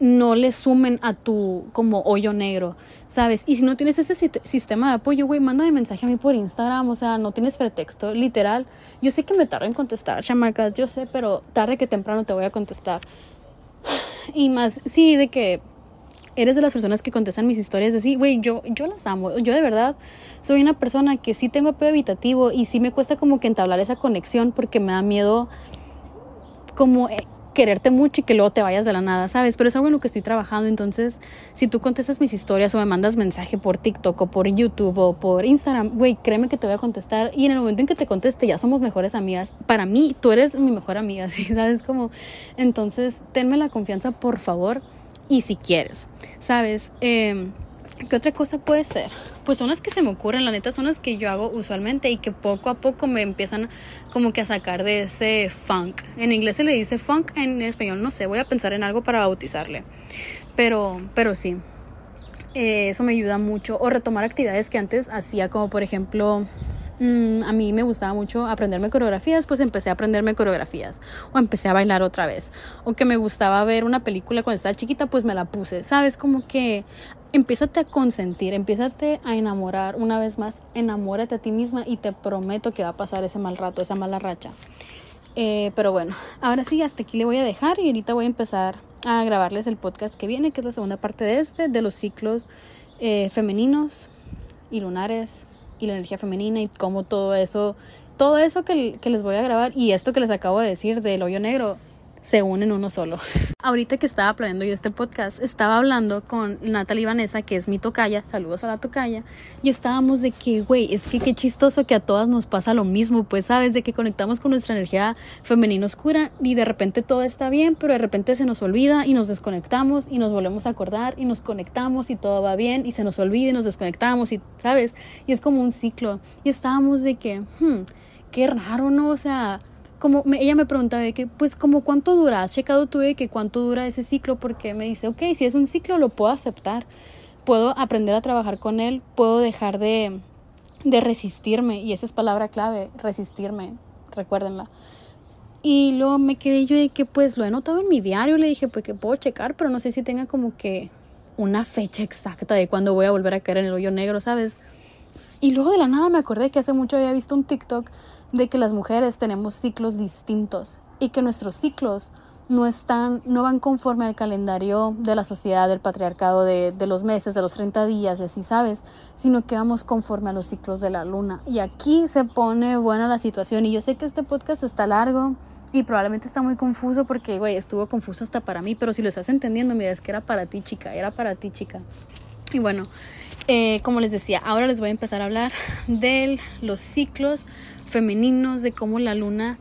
no le sumen a tu como hoyo negro, ¿sabes? Y si no tienes ese sistema de apoyo, güey, mándame mensaje a mí por Instagram, o sea, no tienes pretexto, literal. Yo sé que me tardo en contestar, chamacas, yo sé, pero tarde que temprano te voy a contestar. Y más, sí, de que eres de las personas que contestan mis historias de sí, güey, yo, yo las amo. Yo de verdad soy una persona que sí tengo apego evitativo y sí me cuesta como que entablar esa conexión porque me da miedo como... Eh, quererte mucho y que luego te vayas de la nada, ¿sabes? Pero es algo en lo que estoy trabajando, entonces si tú contestas mis historias o me mandas mensaje por TikTok o por YouTube o por Instagram, güey, créeme que te voy a contestar y en el momento en que te conteste ya somos mejores amigas. Para mí, tú eres mi mejor amiga, ¿sí? ¿Sabes? Como, entonces, tenme la confianza, por favor, y si quieres, ¿sabes? Eh, ¿Qué otra cosa puede ser? Pues son las que se me ocurren, la neta son las que yo hago usualmente y que poco a poco me empiezan como que a sacar de ese funk. En inglés se le dice funk, en español no sé, voy a pensar en algo para bautizarle. Pero, pero sí, eh, eso me ayuda mucho. O retomar actividades que antes hacía, como por ejemplo Mm, a mí me gustaba mucho aprenderme coreografías, pues empecé a aprenderme coreografías o empecé a bailar otra vez. O que me gustaba ver una película cuando estaba chiquita, pues me la puse. ¿Sabes? Como que empiézate a consentir, empiézate a enamorar una vez más, enamórate a ti misma y te prometo que va a pasar ese mal rato, esa mala racha. Eh, pero bueno, ahora sí, hasta aquí le voy a dejar y ahorita voy a empezar a grabarles el podcast que viene, que es la segunda parte de este, de los ciclos eh, femeninos y lunares y la energía femenina y cómo todo eso, todo eso que, que les voy a grabar y esto que les acabo de decir del hoyo negro se unen uno solo. Ahorita que estaba planeando yo este podcast, estaba hablando con Natalie Vanessa, que es mi tocaya, saludos a la tocaya, y estábamos de que, güey, es que qué chistoso que a todas nos pasa lo mismo, pues sabes, de que conectamos con nuestra energía femenina oscura y de repente todo está bien, pero de repente se nos olvida y nos desconectamos y nos volvemos a acordar y nos conectamos y todo va bien y se nos olvida y nos desconectamos y, sabes, y es como un ciclo. Y estábamos de que, hmm, qué raro, ¿no? O sea, como ella me preguntaba de que, pues, como cuánto dura, has checado tú de que cuánto dura ese ciclo, porque me dice, ok, si es un ciclo lo puedo aceptar, puedo aprender a trabajar con él, puedo dejar de, de resistirme, y esa es palabra clave, resistirme, recuérdenla. Y luego me quedé yo de que, pues, lo he notado en mi diario, le dije, pues, que puedo checar, pero no sé si tenga como que una fecha exacta de cuándo voy a volver a caer en el hoyo negro, ¿sabes? Y luego de la nada me acordé que hace mucho había visto un TikTok de que las mujeres tenemos ciclos distintos y que nuestros ciclos no están, no van conforme al calendario de la sociedad, del patriarcado, de, de los meses, de los 30 días, así sabes, sino que vamos conforme a los ciclos de la luna. Y aquí se pone buena la situación. Y yo sé que este podcast está largo y probablemente está muy confuso porque, güey, estuvo confuso hasta para mí, pero si lo estás entendiendo, mira, es que era para ti, chica, era para ti, chica. Y bueno, eh, como les decía, ahora les voy a empezar a hablar de los ciclos femeninos, de cómo la luna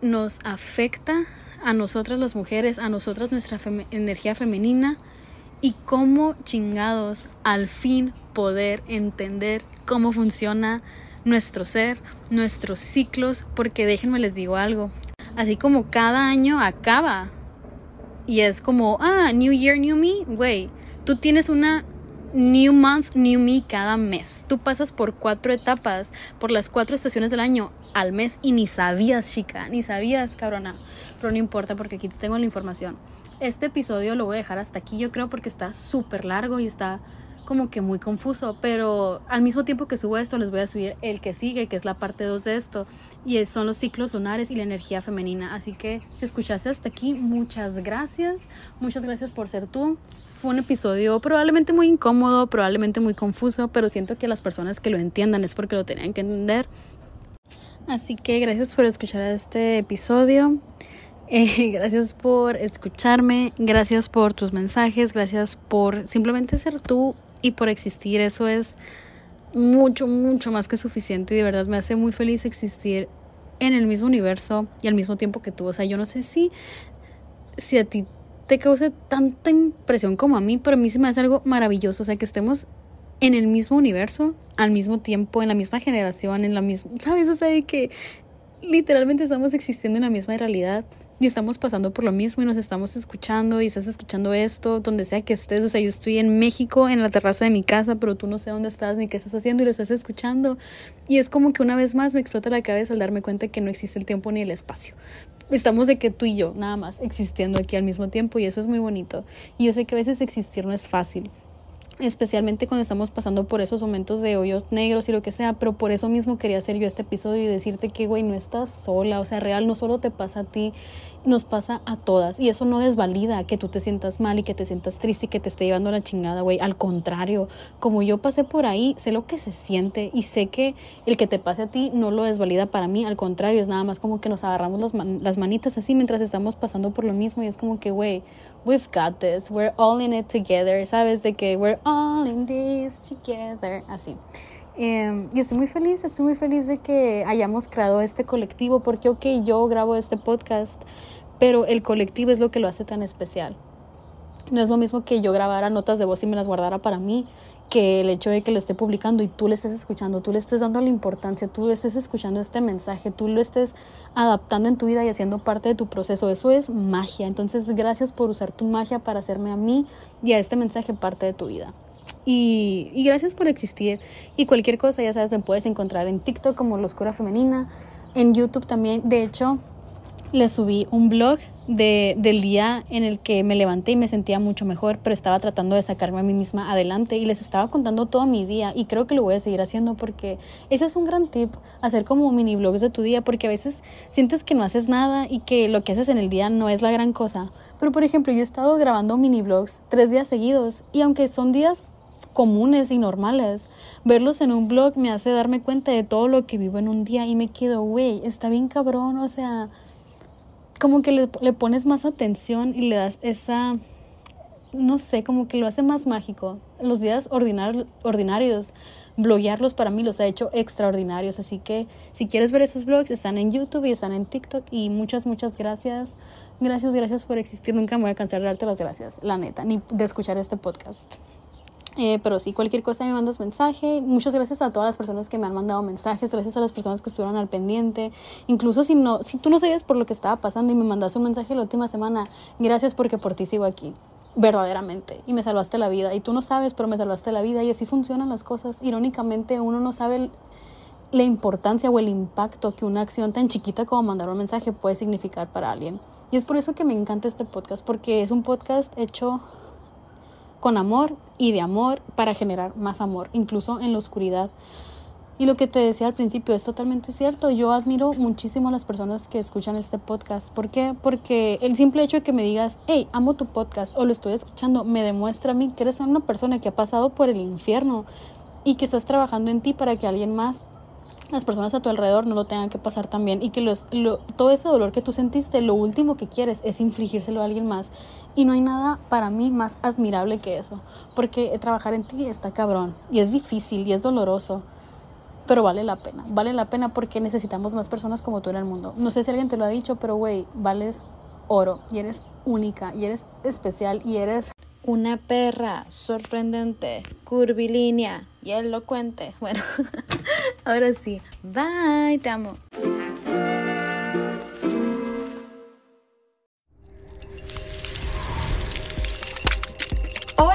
nos afecta a nosotras las mujeres, a nosotras nuestra energía femenina y cómo chingados al fin poder entender cómo funciona nuestro ser, nuestros ciclos, porque déjenme les digo algo, así como cada año acaba y es como, ah, New Year, New Me, güey, tú tienes una New Month, New Me cada mes. Tú pasas por cuatro etapas, por las cuatro estaciones del año al mes y ni sabías, chica, ni sabías, cabrona. Pero no importa porque aquí tengo la información. Este episodio lo voy a dejar hasta aquí, yo creo, porque está súper largo y está como que muy confuso, pero al mismo tiempo que subo esto les voy a subir el que sigue, que es la parte 2 de esto, y son los ciclos lunares y la energía femenina. Así que si escuchaste hasta aquí, muchas gracias, muchas gracias por ser tú. Fue un episodio probablemente muy incómodo, probablemente muy confuso, pero siento que las personas que lo entiendan es porque lo tenían que entender. Así que gracias por escuchar este episodio. Eh, gracias por escucharme, gracias por tus mensajes, gracias por simplemente ser tú y por existir. Eso es mucho, mucho más que suficiente y de verdad me hace muy feliz existir en el mismo universo y al mismo tiempo que tú. O sea, yo no sé si, si a ti te cause tanta impresión como a mí, pero a mí se me hace algo maravilloso, o sea, que estemos en el mismo universo, al mismo tiempo, en la misma generación, en la misma, ¿sabes? O sea, de que literalmente estamos existiendo en la misma realidad y estamos pasando por lo mismo y nos estamos escuchando y estás escuchando esto, donde sea que estés. O sea, yo estoy en México, en la terraza de mi casa, pero tú no sé dónde estás ni qué estás haciendo y lo estás escuchando. Y es como que una vez más me explota la cabeza al darme cuenta que no existe el tiempo ni el espacio. Estamos de que tú y yo, nada más, existiendo aquí al mismo tiempo y eso es muy bonito. Y yo sé que a veces existir no es fácil. especialmente cuando estamos pasando por esos momentos de hoyos negros y lo que sea, pero por eso mismo quería hacer yo este episodio y decirte que, güey, no estás sola, o sea, real no solo te pasa a ti, nos pasa a todas y eso no desvalida que tú te sientas mal y que te sientas triste y que te esté llevando la chingada, güey, al contrario, como yo pasé por ahí, sé lo que se siente y sé que el que te pase a ti no lo desvalida para mí, al contrario, es nada más como que nos agarramos las, las manitas así mientras estamos pasando por lo mismo y es como que, güey, we've got this, we're all in it together, ¿sabes? De que we're all in this together, así. Eh, y estoy muy feliz, estoy muy feliz de que hayamos creado este colectivo, porque, ok, yo grabo este podcast, pero el colectivo es lo que lo hace tan especial. No es lo mismo que yo grabara notas de voz y me las guardara para mí, que el hecho de que lo esté publicando y tú le estés escuchando, tú le estés dando la importancia, tú le estés escuchando este mensaje, tú lo estés adaptando en tu vida y haciendo parte de tu proceso. Eso es magia. Entonces, gracias por usar tu magia para hacerme a mí y a este mensaje parte de tu vida. Y, gracias por existir. Y cualquier cosa, ya sabes, me puedes encontrar en TikTok como Loscura Femenina, en YouTube también. De hecho, les subí un blog de, del día en el que me levanté y me sentía mucho mejor, pero estaba tratando de sacarme a mí misma adelante y les estaba contando todo mi día y creo que lo voy a seguir haciendo porque ese es un gran tip, hacer como mini blogs de tu día porque a veces sientes que no haces nada y que lo que haces en el día no es la gran cosa. Pero por ejemplo, yo he estado grabando mini blogs tres días seguidos y aunque son días comunes y normales. Verlos en un blog me hace darme cuenta de todo lo que vivo en un día y me quedo, güey, está bien cabrón, o sea, como que le, le, pones más atención y le das esa, no sé, como que lo hace más mágico. Los días ordinar, ordinarios, bloguearlos para mí los ha hecho extraordinarios, así que si quieres ver esos blogs, están en YouTube y están en TikTok y muchas, muchas gracias. Gracias, gracias por existir. Nunca me voy a cansar de darte las gracias, la neta, ni de escuchar este podcast. Eh, pero sí, cualquier cosa me mandas mensaje. Muchas gracias a todas las personas que me han mandado mensajes, gracias a las personas que estuvieron al pendiente. Incluso si no, si tú no sabías por lo que estaba pasando y me mandaste un mensaje la última semana, gracias porque por ti sigo aquí, verdaderamente. Y me salvaste la vida. Y tú no sabes, pero me salvaste la vida. Y así funcionan las cosas. Irónicamente, uno no sabe la importancia o el impacto que una acción tan chiquita como mandar un mensaje puede significar para alguien. Y es por eso que me encanta este podcast, porque es un podcast hecho con amor y de amor para generar más amor, incluso en la oscuridad. Y lo que te decía al principio es totalmente cierto. Yo admiro muchísimo a las personas que escuchan este podcast. ¿Por qué? Porque el simple hecho de que me digas, hey, amo tu podcast o lo estoy escuchando, me demuestra a mí que eres una persona que ha pasado por el infierno y que estás trabajando en ti para que alguien más las personas a tu alrededor no lo tengan que pasar también y que todo ese dolor que tú sentiste, lo último que quieres es infligírselo a alguien más. Y no hay nada para mí más admirable que eso, porque trabajar en ti está cabrón y es difícil y es doloroso, pero vale la pena, vale la pena porque necesitamos más personas como tú en el mundo. No sé si alguien te lo ha dicho, pero güey, vales oro y eres única y eres especial y eres una perra sorprendente, curvilínea y elocuente. Bueno, ahora sí. Bye, te amo.